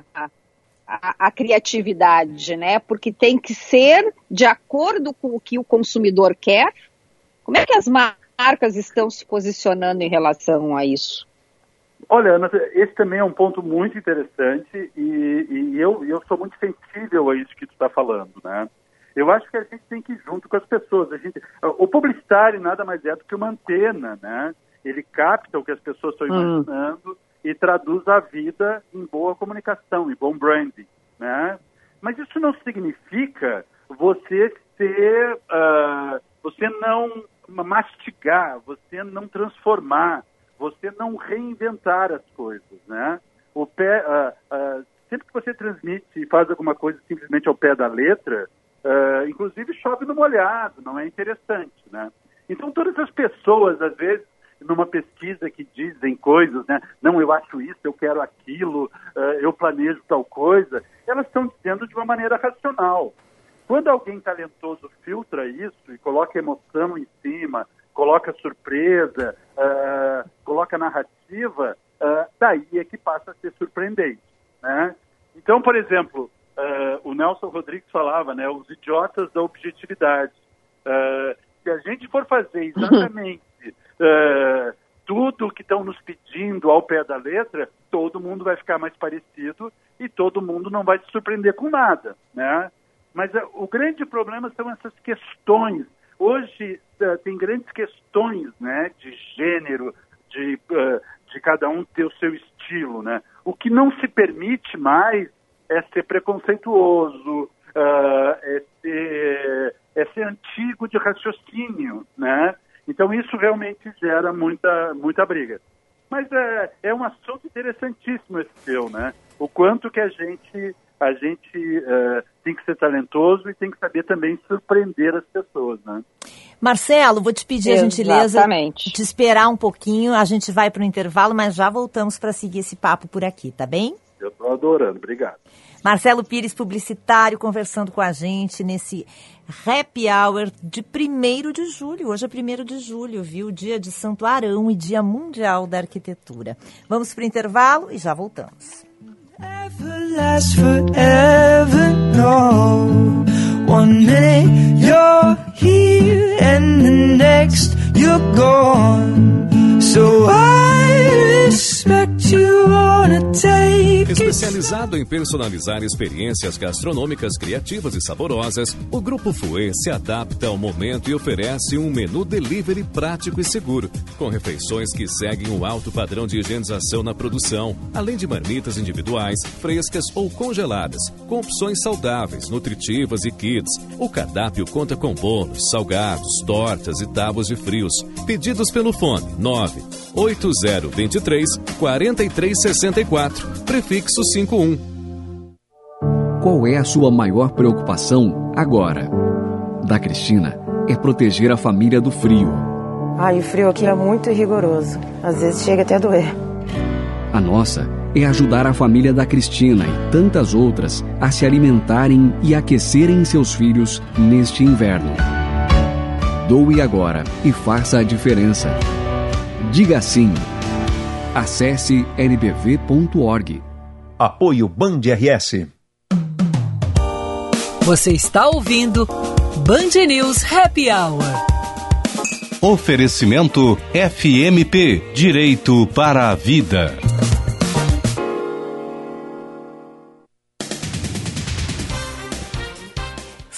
a, a, criatividade, né? Porque tem que ser de acordo com o que o consumidor quer. Como é que as marcas estão se posicionando em relação a isso? Olha, Ana, esse também é um ponto muito interessante e, e eu, eu sou muito sensível a isso que tu está falando, né? Eu acho que a gente tem que ir junto com as pessoas. A gente, o publicitário nada mais é do que uma antena, né? Ele capta o que as pessoas estão hum. E traduz a vida em boa comunicação, em bom branding, né? Mas isso não significa você ser, uh, você não mastigar, você não transformar, você não reinventar as coisas, né? O pé, uh, uh, sempre que você transmite e faz alguma coisa simplesmente ao pé da letra, inclusive chove no molhado, não é interessante, né? Então todas as pessoas, às vezes, numa pesquisa que dizem coisas, né? Não, eu acho isso, eu quero aquilo, uh, eu planejo tal coisa, elas estão dizendo de uma maneira racional. Quando alguém talentoso filtra isso e coloca emoção em cima, coloca surpresa, uh, coloca narrativa, daí é que passa a ser surpreendente, né? Então, por exemplo, uh, o Nelson Rodrigues falava, né, os idiotas da objetividade. Uh, se a gente for fazer exatamente uh, tudo que estão nos pedindo ao pé da letra, todo mundo vai ficar mais parecido e todo mundo não vai se surpreender com nada, né? Mas o grande problema são essas questões. Hoje tem grandes questões, né, de gênero, de, de cada um ter o seu estilo, né? O que não se permite mais é ser preconceituoso, uh, é, ser, é ser antigo de raciocínio, né? Então isso realmente gera muita, muita briga. Mas é, é um assunto interessantíssimo esse seu, né? O quanto que a gente a gente uh, tem que ser talentoso e tem que saber também surpreender as pessoas, né? Marcelo, vou te pedir Exatamente. a gentileza de esperar um pouquinho. A gente vai para o intervalo, mas já voltamos para seguir esse papo por aqui, tá bem? Eu estou adorando, obrigado. Marcelo Pires, publicitário, conversando com a gente nesse happy hour de 1 de julho. Hoje é 1 de julho, viu? Dia de Santo Arão e Dia Mundial da Arquitetura. Vamos para o intervalo e já voltamos. So I respect you Especializado em personalizar experiências gastronômicas criativas e saborosas, o Grupo Fouet se adapta ao momento e oferece um menu delivery prático e seguro, com refeições que seguem o alto padrão de higienização na produção, além de marmitas individuais, frescas ou congeladas, com opções saudáveis, nutritivas e kits. O cardápio conta com bolos, salgados, tortas e tábuas de frios. Pedidos pelo fone 9 8023 4364. Prefiro prefixo 51. Qual é a sua maior preocupação agora? Da Cristina é proteger a família do frio. Ai, o frio aqui é muito rigoroso. Às vezes chega até a doer. A nossa é ajudar a família da Cristina e tantas outras a se alimentarem e aquecerem seus filhos neste inverno. Doe agora e faça a diferença. Diga sim. Acesse nbv.org. Apoio Band RS. Você está ouvindo Band News Happy Hour. Oferecimento FMP Direito para a Vida.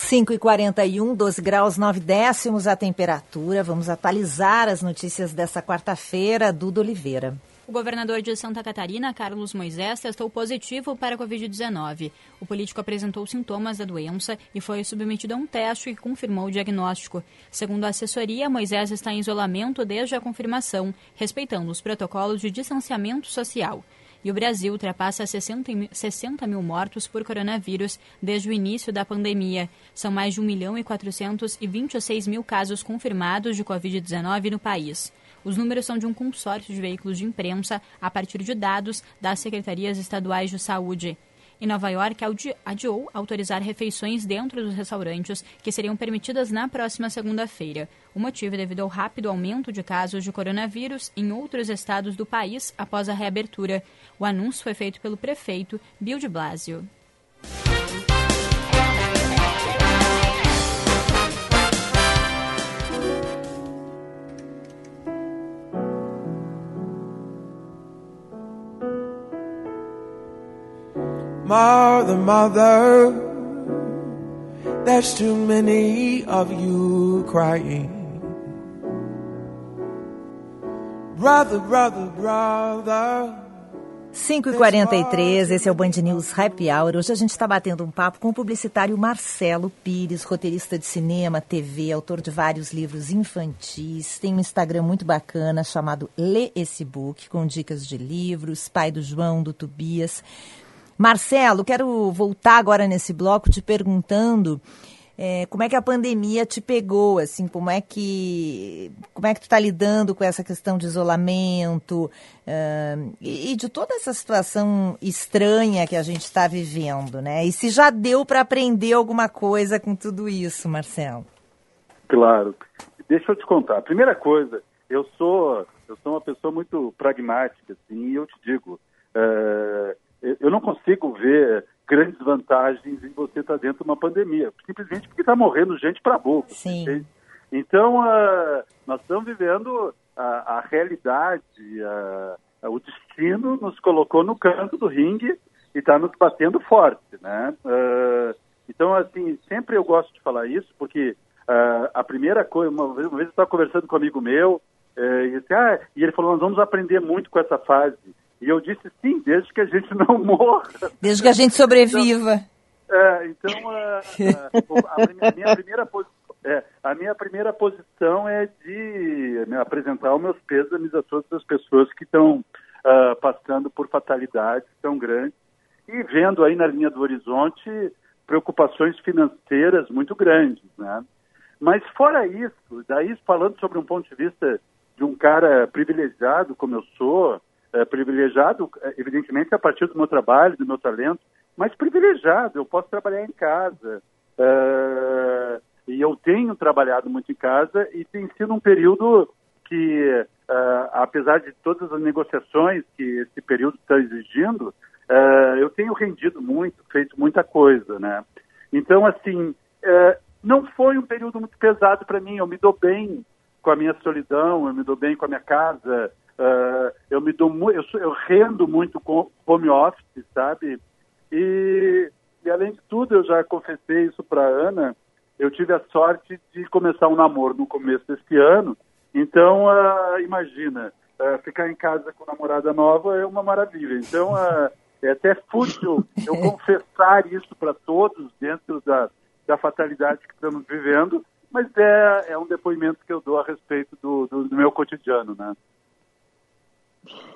Cinco e quarenta e um, 12 graus 9 décimos a temperatura. Vamos atualizar as notícias dessa quarta-feira. Duda Oliveira. O governador de Santa Catarina, Carlos Moisés, testou positivo para a Covid-19. O político apresentou sintomas da doença e foi submetido a um teste que confirmou o diagnóstico. Segundo a assessoria, Moisés está em isolamento desde a confirmação, respeitando os protocolos de distanciamento social. E o Brasil ultrapassa 60, 60 mil mortos por coronavírus desde o início da pandemia. São mais de 1 milhão e 426 mil casos confirmados de Covid-19 no país. Os números são de um consórcio de veículos de imprensa a partir de dados das secretarias estaduais de saúde. Em Nova York, adiou autorizar refeições dentro dos restaurantes que seriam permitidas na próxima segunda-feira. O motivo é devido ao rápido aumento de casos de coronavírus em outros estados do país após a reabertura. O anúncio foi feito pelo prefeito Bill de Blasio. Mother, mother, there's too many of you crying. Brother, brother, brother. 5h43, esse é o Band News Happy Hour. Hoje a gente está batendo um papo com o publicitário Marcelo Pires, roteirista de cinema, TV, autor de vários livros infantis. Tem um Instagram muito bacana chamado Lê Esse Book, com dicas de livros, pai do João, do Tobias. Marcelo, quero voltar agora nesse bloco te perguntando é, como é que a pandemia te pegou, assim, como é que como é que tu está lidando com essa questão de isolamento uh, e, e, de toda essa situação estranha que a gente está vivendo, né? E se já deu para aprender alguma coisa com tudo isso, Marcelo? Claro. Deixa eu te contar. A primeira coisa, eu sou eu sou uma pessoa muito pragmática, assim, e eu te digo. Uh, eu não consigo ver grandes vantagens em você estar dentro de uma pandemia, simplesmente porque está morrendo gente para boca. Sim. Então, uh, nós estamos vivendo a, a realidade, a, o destino nos colocou no canto do ringue e está nos batendo forte, né? Uh, então, assim, sempre eu gosto de falar isso, porque uh, a primeira coisa, uma vez, uma vez eu estava conversando com um amigo meu, eh, e, disse, ah, e ele falou, nós vamos aprender muito com essa fase. E eu disse sim, desde que a gente não morra. Desde que a gente sobreviva. Então, é, então a, a, a, minha primeira é, a minha primeira posição é de me apresentar os meus pêsames a todas as pessoas que estão uh, passando por fatalidades tão grandes e vendo aí na linha do horizonte preocupações financeiras muito grandes, né? Mas fora isso, daí falando sobre um ponto de vista de um cara privilegiado como eu sou, é, privilegiado, é, evidentemente, a partir do meu trabalho, do meu talento, mas privilegiado, eu posso trabalhar em casa. É, e eu tenho trabalhado muito em casa e tem sido um período que, apesar de todas as negociações que esse período está exigindo, eu tenho rendido muito, feito muita coisa, né? Então, assim, não foi um período muito pesado para mim, eu me dou bem com a minha solidão, eu me dou bem com a minha casa, Uh, eu me dou eu, sou, eu rendo muito com home office, sabe? E, e além de tudo, eu já confessei isso para Ana. Eu tive a sorte de começar um namoro no começo desse ano. Então, uh, imagina, uh, ficar em casa com namorada nova é uma maravilha. Então, é até fútil eu confessar isso para todos dentro da, da fatalidade que estamos vivendo, mas é, é um depoimento que eu dou a respeito do, do, do meu cotidiano, né?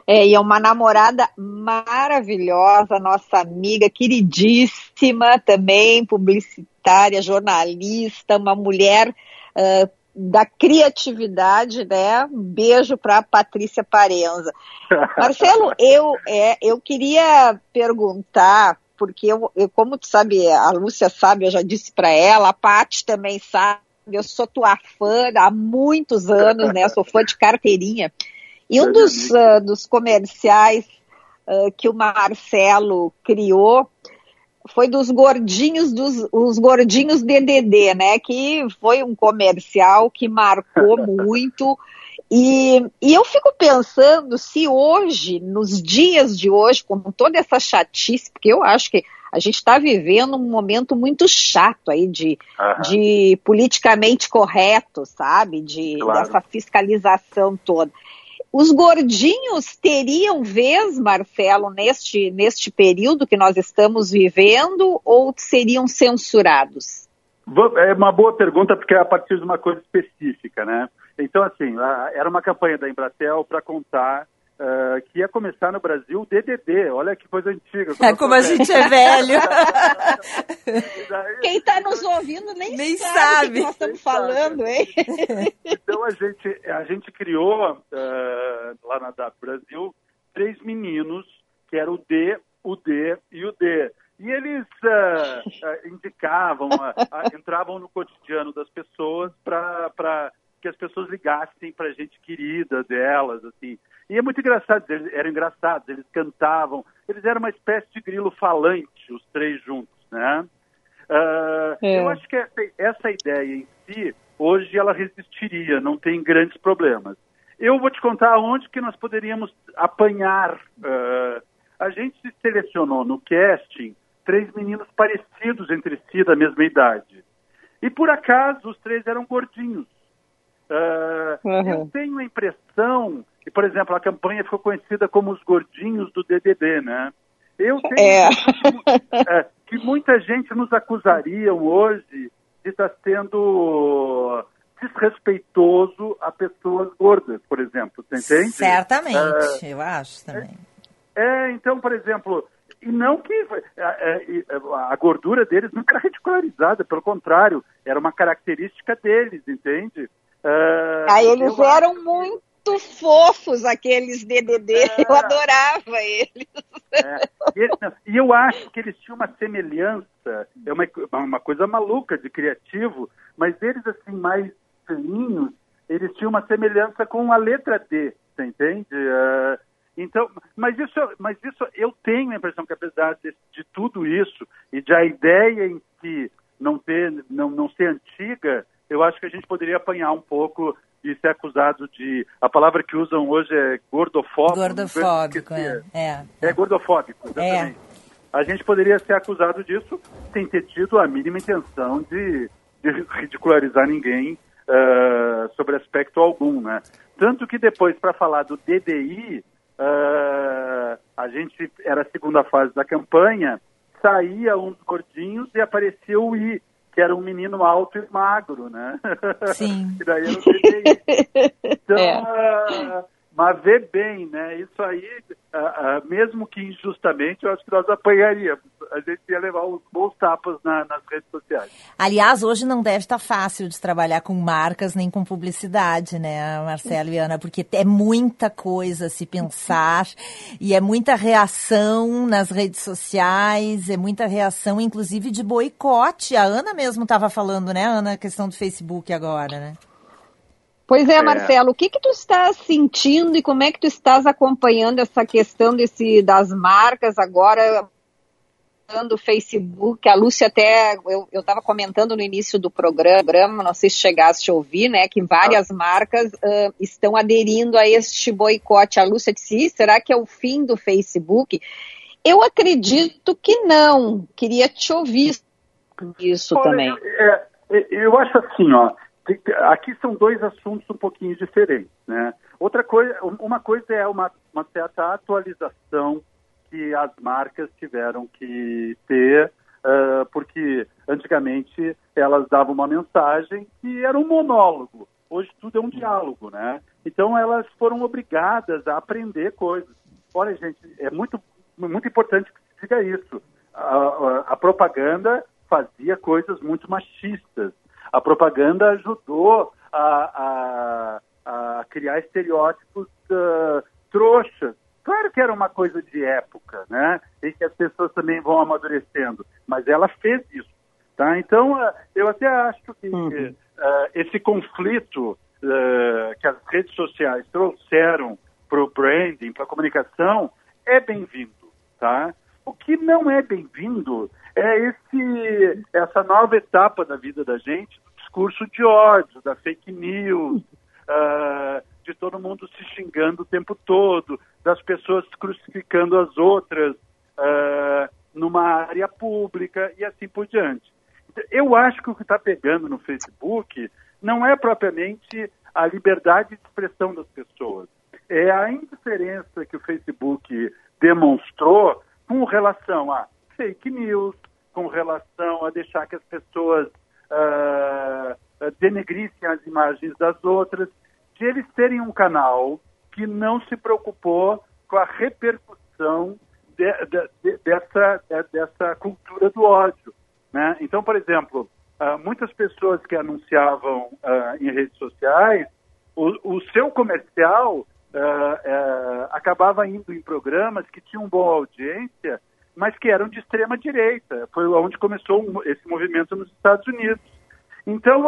É, e é uma namorada maravilhosa, nossa amiga, queridíssima também, publicitária, jornalista, uma mulher uh, da criatividade, né? Um beijo para Patrícia Parenza. Marcelo, eu, é, eu queria perguntar, porque eu, eu, como tu sabe, a Lúcia sabe, eu já disse para ela, a Paty também sabe, eu sou tua fã há muitos anos, né? Eu sou fã de carteirinha. E um dos, uh, dos comerciais uh, que o Marcelo criou foi dos gordinhos dos os gordinhos DDD, né? Que foi um comercial que marcou muito. E, e eu fico pensando se hoje, nos dias de hoje, com toda essa chatice, porque eu acho que a gente está vivendo um momento muito chato aí de, uhum. de politicamente correto, sabe? De, claro. Dessa fiscalização toda. Os gordinhos teriam vez, Marcelo, neste, neste período que nós estamos vivendo ou seriam censurados? É uma boa pergunta, porque é a partir de uma coisa específica, né? Então, assim, era uma campanha da Embratel para contar uh, que ia começar no Brasil o DDD. Olha que coisa antiga. É como a gente é velho. Quem está nos ouvindo nem, nem sabe, sabe. que nós estamos falando, hein? Então a gente, a gente criou uh, lá na DAP Brasil três meninos, que era o D, o D e o D. E eles uh, uh, indicavam, entravam no cotidiano das pessoas para que as pessoas ligassem para gente querida delas, assim. E é muito engraçado, eles eram engraçados, eles cantavam, eles eram uma espécie de grilo falante, os três juntos, né? Uh, é. Eu acho que essa, essa, ideia em si, hoje ela resistiria, não tem grandes problemas. Eu vou te contar onde que nós poderíamos apanhar. Uh, a gente selecionou no casting três meninos parecidos entre si, da mesma idade. E por acaso, os três eram gordinhos. Uh, uhum. Eu tenho a impressão que, por exemplo, a campanha ficou conhecida como os gordinhos do DDD, né? Eu tenho é. que, é, que muita gente nos acusaria hoje de estar sendo desrespeitoso a pessoas gordas, por exemplo, você entende? Certamente, é, eu acho também. É, então, por exemplo, e não que a, a, a, gordura deles nunca era ridicularizada, pelo contrário, era uma característica deles, entende? Uh, ah, eles eu... eram muito fofos, aqueles DDD, é... eu adorava eles. É. E, e, eu acho que eles tinham uma semelhança, é uma, uma coisa maluca de criativo, mas eles, assim, mais fininhos, eles tinham uma semelhança com a letra D, você entende? Uh, então, mas isso, mas isso eu tenho a impressão que apesar de, de tudo isso e de a ideia em si não ter, não, não ser antiga, eu acho que a gente poderia apanhar um pouco e ser acusado de. A palavra que usam hoje é gordofóbico. Gordofóbico, é. É, é gordofóbico, exatamente. É. A gente poderia ser acusado disso sem ter tido a mínima intenção de, de ridicularizar ninguém uh, sobre aspecto algum, né? Tanto que depois, para falar do DDI, Uh, a gente era a segunda fase da campanha, saía um dos gordinhos e aparecia o I, que era um menino alto e magro, né? Sim. e daí era o Então, é. Mas vê bem, né? Isso aí, mesmo que injustamente, eu acho que nós apanharíamos. A gente ia levar uns bons tapas na, nas redes sociais. Aliás, hoje não deve estar fácil de trabalhar com marcas nem com publicidade, né, Marcelo e Ana? Porque é muita coisa a se pensar e é muita reação nas redes sociais, é muita reação, inclusive, de boicote. A Ana mesmo estava falando, né, Ana, a questão do Facebook agora, né? Pois é, é, Marcelo, o que que tu estás sentindo e como é que tu estás acompanhando essa questão desse das marcas agora do Facebook, a Lúcia até, eu estava comentando no início do programa, não sei se chegaste a ouvir, né, que várias ah. marcas uh, estão aderindo a este boicote. A Lúcia disse, será que é o fim do Facebook? Eu acredito que não, queria te ouvir isso Olha, também. É, é, eu acho assim, ó, aqui são dois assuntos um pouquinho diferentes, né? Outra coisa, uma coisa é uma, uma certa atualização que as marcas tiveram que ter, uh, porque antigamente elas davam uma mensagem que era um monólogo. Hoje tudo é um diálogo, né? Então elas foram obrigadas a aprender coisas. Olha, gente, é muito, muito importante que se diga isso. a, a, a propaganda fazia coisas muito machistas a propaganda ajudou a, a, a criar estereótipos uh, trouxas. Claro que era uma coisa de época, né? E que as pessoas também vão amadurecendo, mas ela fez isso, tá? Então, uh, eu até acho que uhum. uh, esse conflito que as redes sociais trouxeram para o branding, para a comunicação, é bem-vindo, tá? O que não é bem-vindo é esse, essa nova etapa da vida da gente, discurso de ódio, da fake news, uh, de todo mundo se xingando o tempo todo, das pessoas crucificando as outras uh, numa área pública e assim por diante. Eu acho que o que está pegando no Facebook não é propriamente a liberdade de expressão das pessoas, é a indiferença que o Facebook demonstrou com relação a fake news, com relação a deixar que as pessoas uh, denegrissem as imagens das outras, de eles terem um canal que não se preocupou com a repercussão de, de, de, dessa, dessa cultura do ódio. Né? Então, por exemplo, uh, muitas pessoas que anunciavam uh, em redes sociais, o, o seu comercial uh, acabava indo em programas que tinham boa audiência, mas que eram de extrema direita. Foi onde começou esse movimento nos Estados Unidos. Então,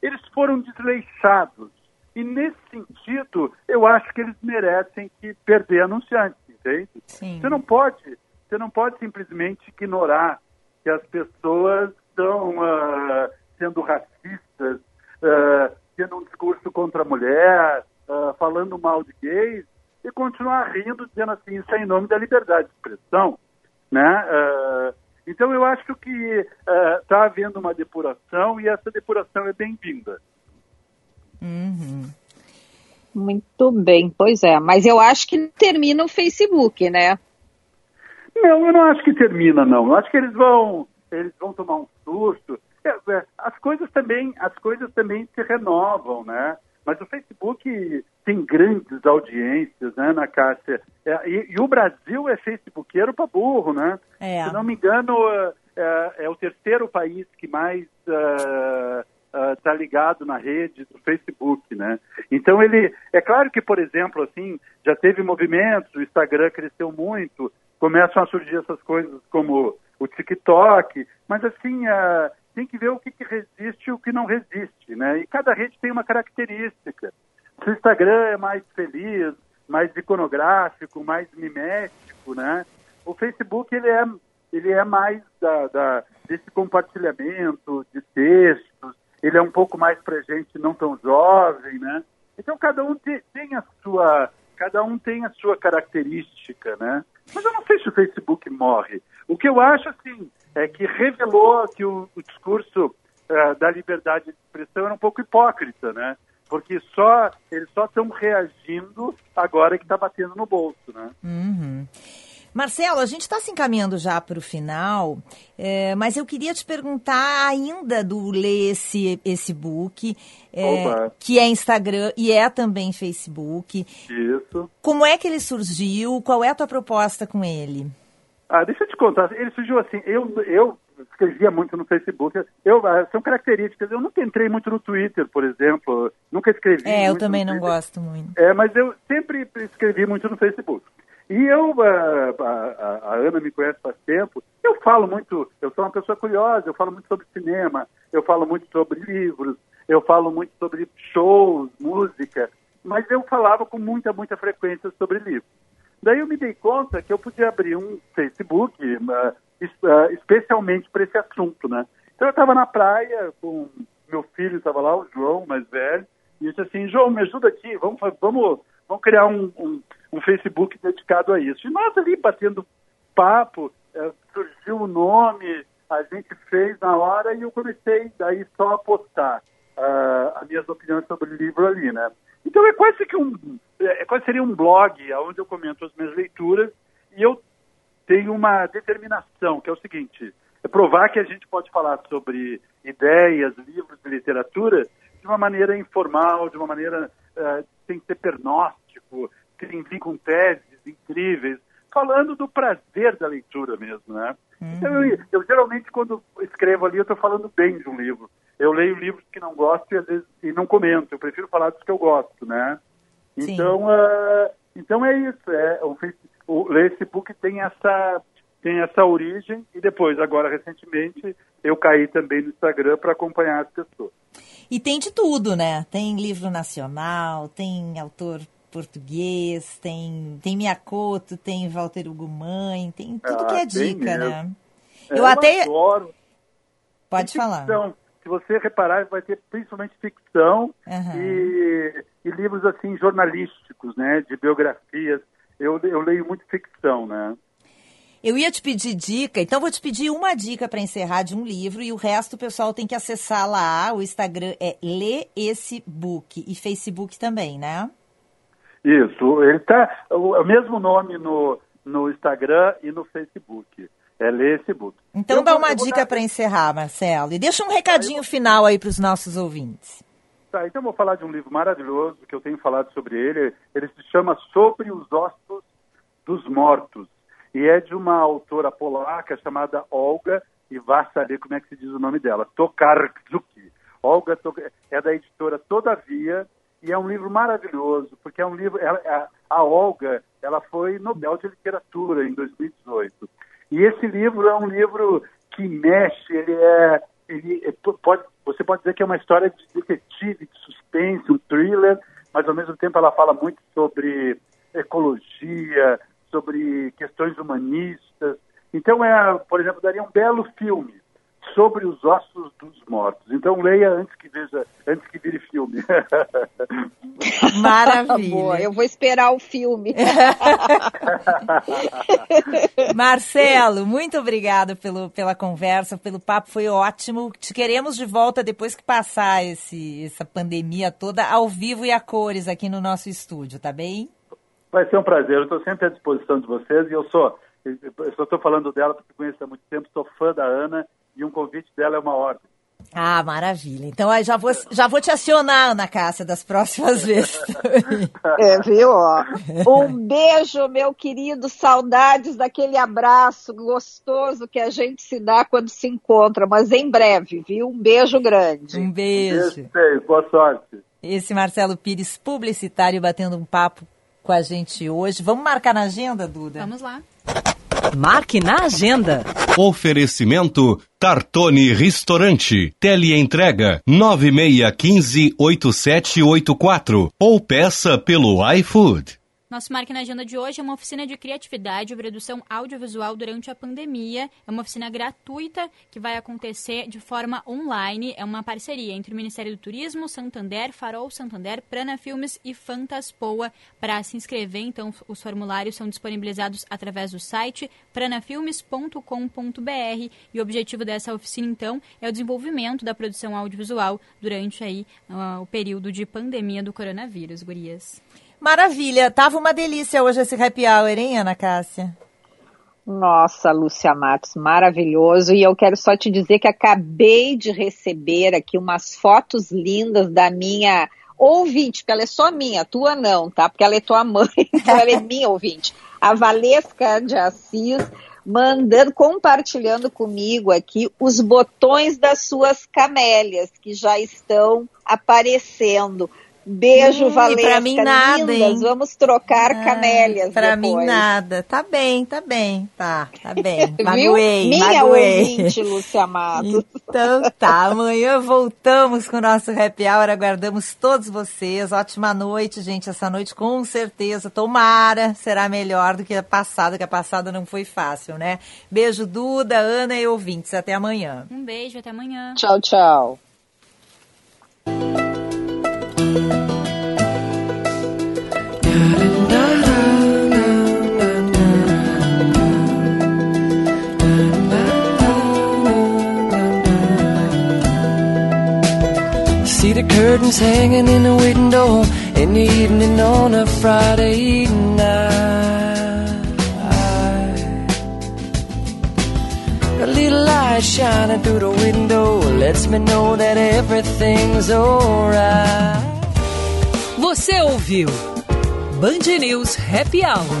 eles foram desleixados. E nesse sentido, eu acho que eles merecem que perder anunciantes, entende? Sim. Você não pode, você não pode simplesmente ignorar que as pessoas estão uh, sendo racistas, uh, tendo um discurso contra a mulher, uh, falando mal de gays, e continuar rindo, dizendo assim, isso é em nome da liberdade de expressão. Né? então eu acho que está havendo uma depuração e essa depuração é bem-vinda. Uhum. Muito bem, pois é. Mas eu acho que termina o Facebook, né? Não, eu não acho que termina, não. Eu acho que eles vão, eles vão tomar um susto. É, é, as coisas também, as coisas também se renovam, né? Mas o Facebook tem grandes audiências, né, na Cássia? É, e, e, o Brasil é facebookeiro para burro, né? É. Se não me engano, é, é, é, o terceiro país que mais uh, está uh, ligado na rede do Facebook, né? Então ele, é claro que, por exemplo, assim, já teve movimentos, o Instagram cresceu muito, começam a surgir essas coisas como o TikTok, mas assim, uh, tem que ver o que, que resiste e o que não resiste, né? E cada rede tem uma característica. O Instagram é mais feliz, mais iconográfico, mais mimético, né? O Facebook ele é ele é mais da, da, desse compartilhamento de textos, ele é um pouco mais para gente não tão jovem, né? Então cada um tem, tem, a sua, cada um tem a sua característica, né? Mas eu não sei se o Facebook morre. O que eu acho assim é que revelou que o, o discurso uh, da liberdade de expressão era um pouco hipócrita, né? Porque só eles só estão reagindo agora que está batendo no bolso, né? Uhum. Marcelo, a gente está se encaminhando já para o final, é, mas eu queria te perguntar ainda do Ler esse, esse book, é, que é Instagram e é também Facebook. Isso. Como é que ele surgiu? Qual é a tua proposta com ele? Ah, deixa eu te contar. Ele surgiu assim, eu, eu escrevia muito no Facebook. Eu, ah, são características. Eu nunca entrei muito no Twitter, por exemplo. Nunca escrevi. É, eu também não gosto muito. É, mas eu sempre escrevi muito no Facebook. E eu, a, a, a, Ana me conhece faz tempo, eu falo muito, eu sou uma pessoa curiosa, eu falo muito sobre cinema, eu falo muito sobre livros, eu falo muito sobre shows, música, mas eu falava com muita, muita frequência sobre livros. Daí eu me dei conta que eu podia abrir um Facebook uh, especialmente para esse assunto, né? Então eu estava na praia com meu filho, estava lá, o João, mais velho, e disse assim, João, me ajuda aqui, vamos, vamos, vamos criar um, um um Facebook dedicado a isso. E nós ali batendo papo, é, surgiu o nome, a gente fez na hora e eu comecei daí só a postar uh, as minhas opiniões sobre o livro ali, né? Então é quase que um, é, é, quase seria um blog onde eu comento as minhas leituras e eu tenho uma determinação, que é o seguinte, é provar que a gente pode falar sobre ideias, livros de literatura de uma maneira informal, de uma maneira uh, sem ser pernóstico, com teses incríveis, falando do prazer da leitura mesmo, né? Uhum. Então, eu, eu, geralmente, quando escrevo ali, eu estou falando bem de um livro. Eu leio livros que não gosto e, às vezes, e não comento. Eu prefiro falar dos que eu gosto, né? Então, uh, então é isso. É, o, o, esse book tem essa, tem essa origem e depois, agora, recentemente, eu caí também no Instagram para acompanhar as pessoas. E tem de tudo, né? Tem livro nacional, tem autor português, tem, tem Miyakoto, tem Walter Hugo Mãe, tem tudo ah, que é dica, né? É, eu até. Adoro. Pode falar. Se você reparar, vai ter principalmente ficção uhum. e, e, livros assim jornalísticos, né? De biografias. Eu, eu leio muito ficção, né? Eu ia te pedir dica, então vou te pedir uma dica para encerrar de um livro e o resto o pessoal tem que acessar lá. O Instagram é Lê Esse Book e Facebook também, né? Isso, ele está o mesmo nome no, no Instagram e no Facebook. É ler esse book. Então eu dá vou, uma dica dar... para encerrar, Marcelo. E deixa um recadinho eu... final aí para os nossos ouvintes. Tá, então eu vou falar de um livro maravilhoso que eu tenho falado sobre ele. Ele se chama Sobre os Ossos dos Mortos. E é de uma autora polaca chamada Olga, e vá saber como é que se diz o nome dela, Tokarczuk. Olga é da editora Todavia, e é um livro maravilhoso, porque é um livro. Ela, a, Olga, ela foi Nobel de Literatura em 2018. E esse livro é um livro que mexe, ele é. Ele é, pode, você pode dizer que é uma história de detetive, de suspense, um thriller, mas ao mesmo tempo ela fala muito sobre ecologia, sobre questões humanistas. Então, é, por exemplo, daria um belo filme sobre os ossos dos mortos. Então leia antes que veja, antes que vire filme. Maravilha. Boa, eu vou esperar o filme. Marcelo, muito obrigado pelo, pela conversa, pelo papo, foi ótimo. Te queremos de volta depois que passar esse, essa pandemia toda, ao vivo e a cores aqui no nosso estúdio, tá bem? Vai ser um prazer, eu estou sempre à disposição de vocês e eu sou, eu só estou falando dela porque conheço há muito tempo, sou fã da Ana e um convite dela é uma ordem. Ah, maravilha. Então aí já vou, já vou te acionar, Ana Cássia, das próximas vezes. é, viu? Um beijo, meu querido. Saudades daquele abraço gostoso que a gente se dá quando se encontra, mas em breve, viu? Um beijo grande. Um beijo. Um beijo, boa sorte. Esse Marcelo Pires, publicitário, batendo um papo com a gente hoje. Vamos marcar na agenda, Duda? Vamos lá. Marque na agenda. Oferecimento Tartone Restaurante. Teleentrega 9615 8784 ou peça pelo iFood. Nosso Marque na Agenda de hoje é uma oficina de criatividade e produção audiovisual durante a pandemia. É uma oficina gratuita que vai acontecer de forma online. É uma parceria entre o Ministério do Turismo, Santander, Farol Santander, Prana Filmes e Fantaspoa. Para se inscrever, então, os formulários são disponibilizados através do site pranafilmes.com.br e o objetivo dessa oficina, então, é o desenvolvimento da produção audiovisual durante aí uh, o período de pandemia do coronavírus, gurias. Maravilha. Tava uma delícia hoje esse happy hour, hein, Ana Cássia? Nossa, Lúcia Matos, maravilhoso. E eu quero só te dizer que acabei de receber aqui umas fotos lindas da minha ouvinte, porque ela é só minha, tua não, tá? Porque ela é tua mãe, então ela é minha ouvinte. A Valesca de Assis mandando, compartilhando comigo aqui os botões das suas camélias que já estão aparecendo. Beijo, hum, Valesca. Pra mim nada, lindas. hein? Vamos trocar ah, camélias Pra depois. mim nada. Tá bem, tá bem. Tá, tá bem. Magoei, Minha magoei. ouvinte, Lúcia Matos. Então tá, amanhã voltamos com o nosso Happy Hour. Aguardamos todos vocês. Ótima noite, gente. Essa noite com certeza, tomara, será melhor do que a passada, que a passada não foi fácil, né? Beijo, Duda, Ana e ouvintes. Até amanhã. Um beijo, até amanhã. Tchau, tchau. Curtains hanging in the window in the evening on a Friday night. A little light shining through the window lets me know that everything's alright. Você ouviu Band News Happy Hour.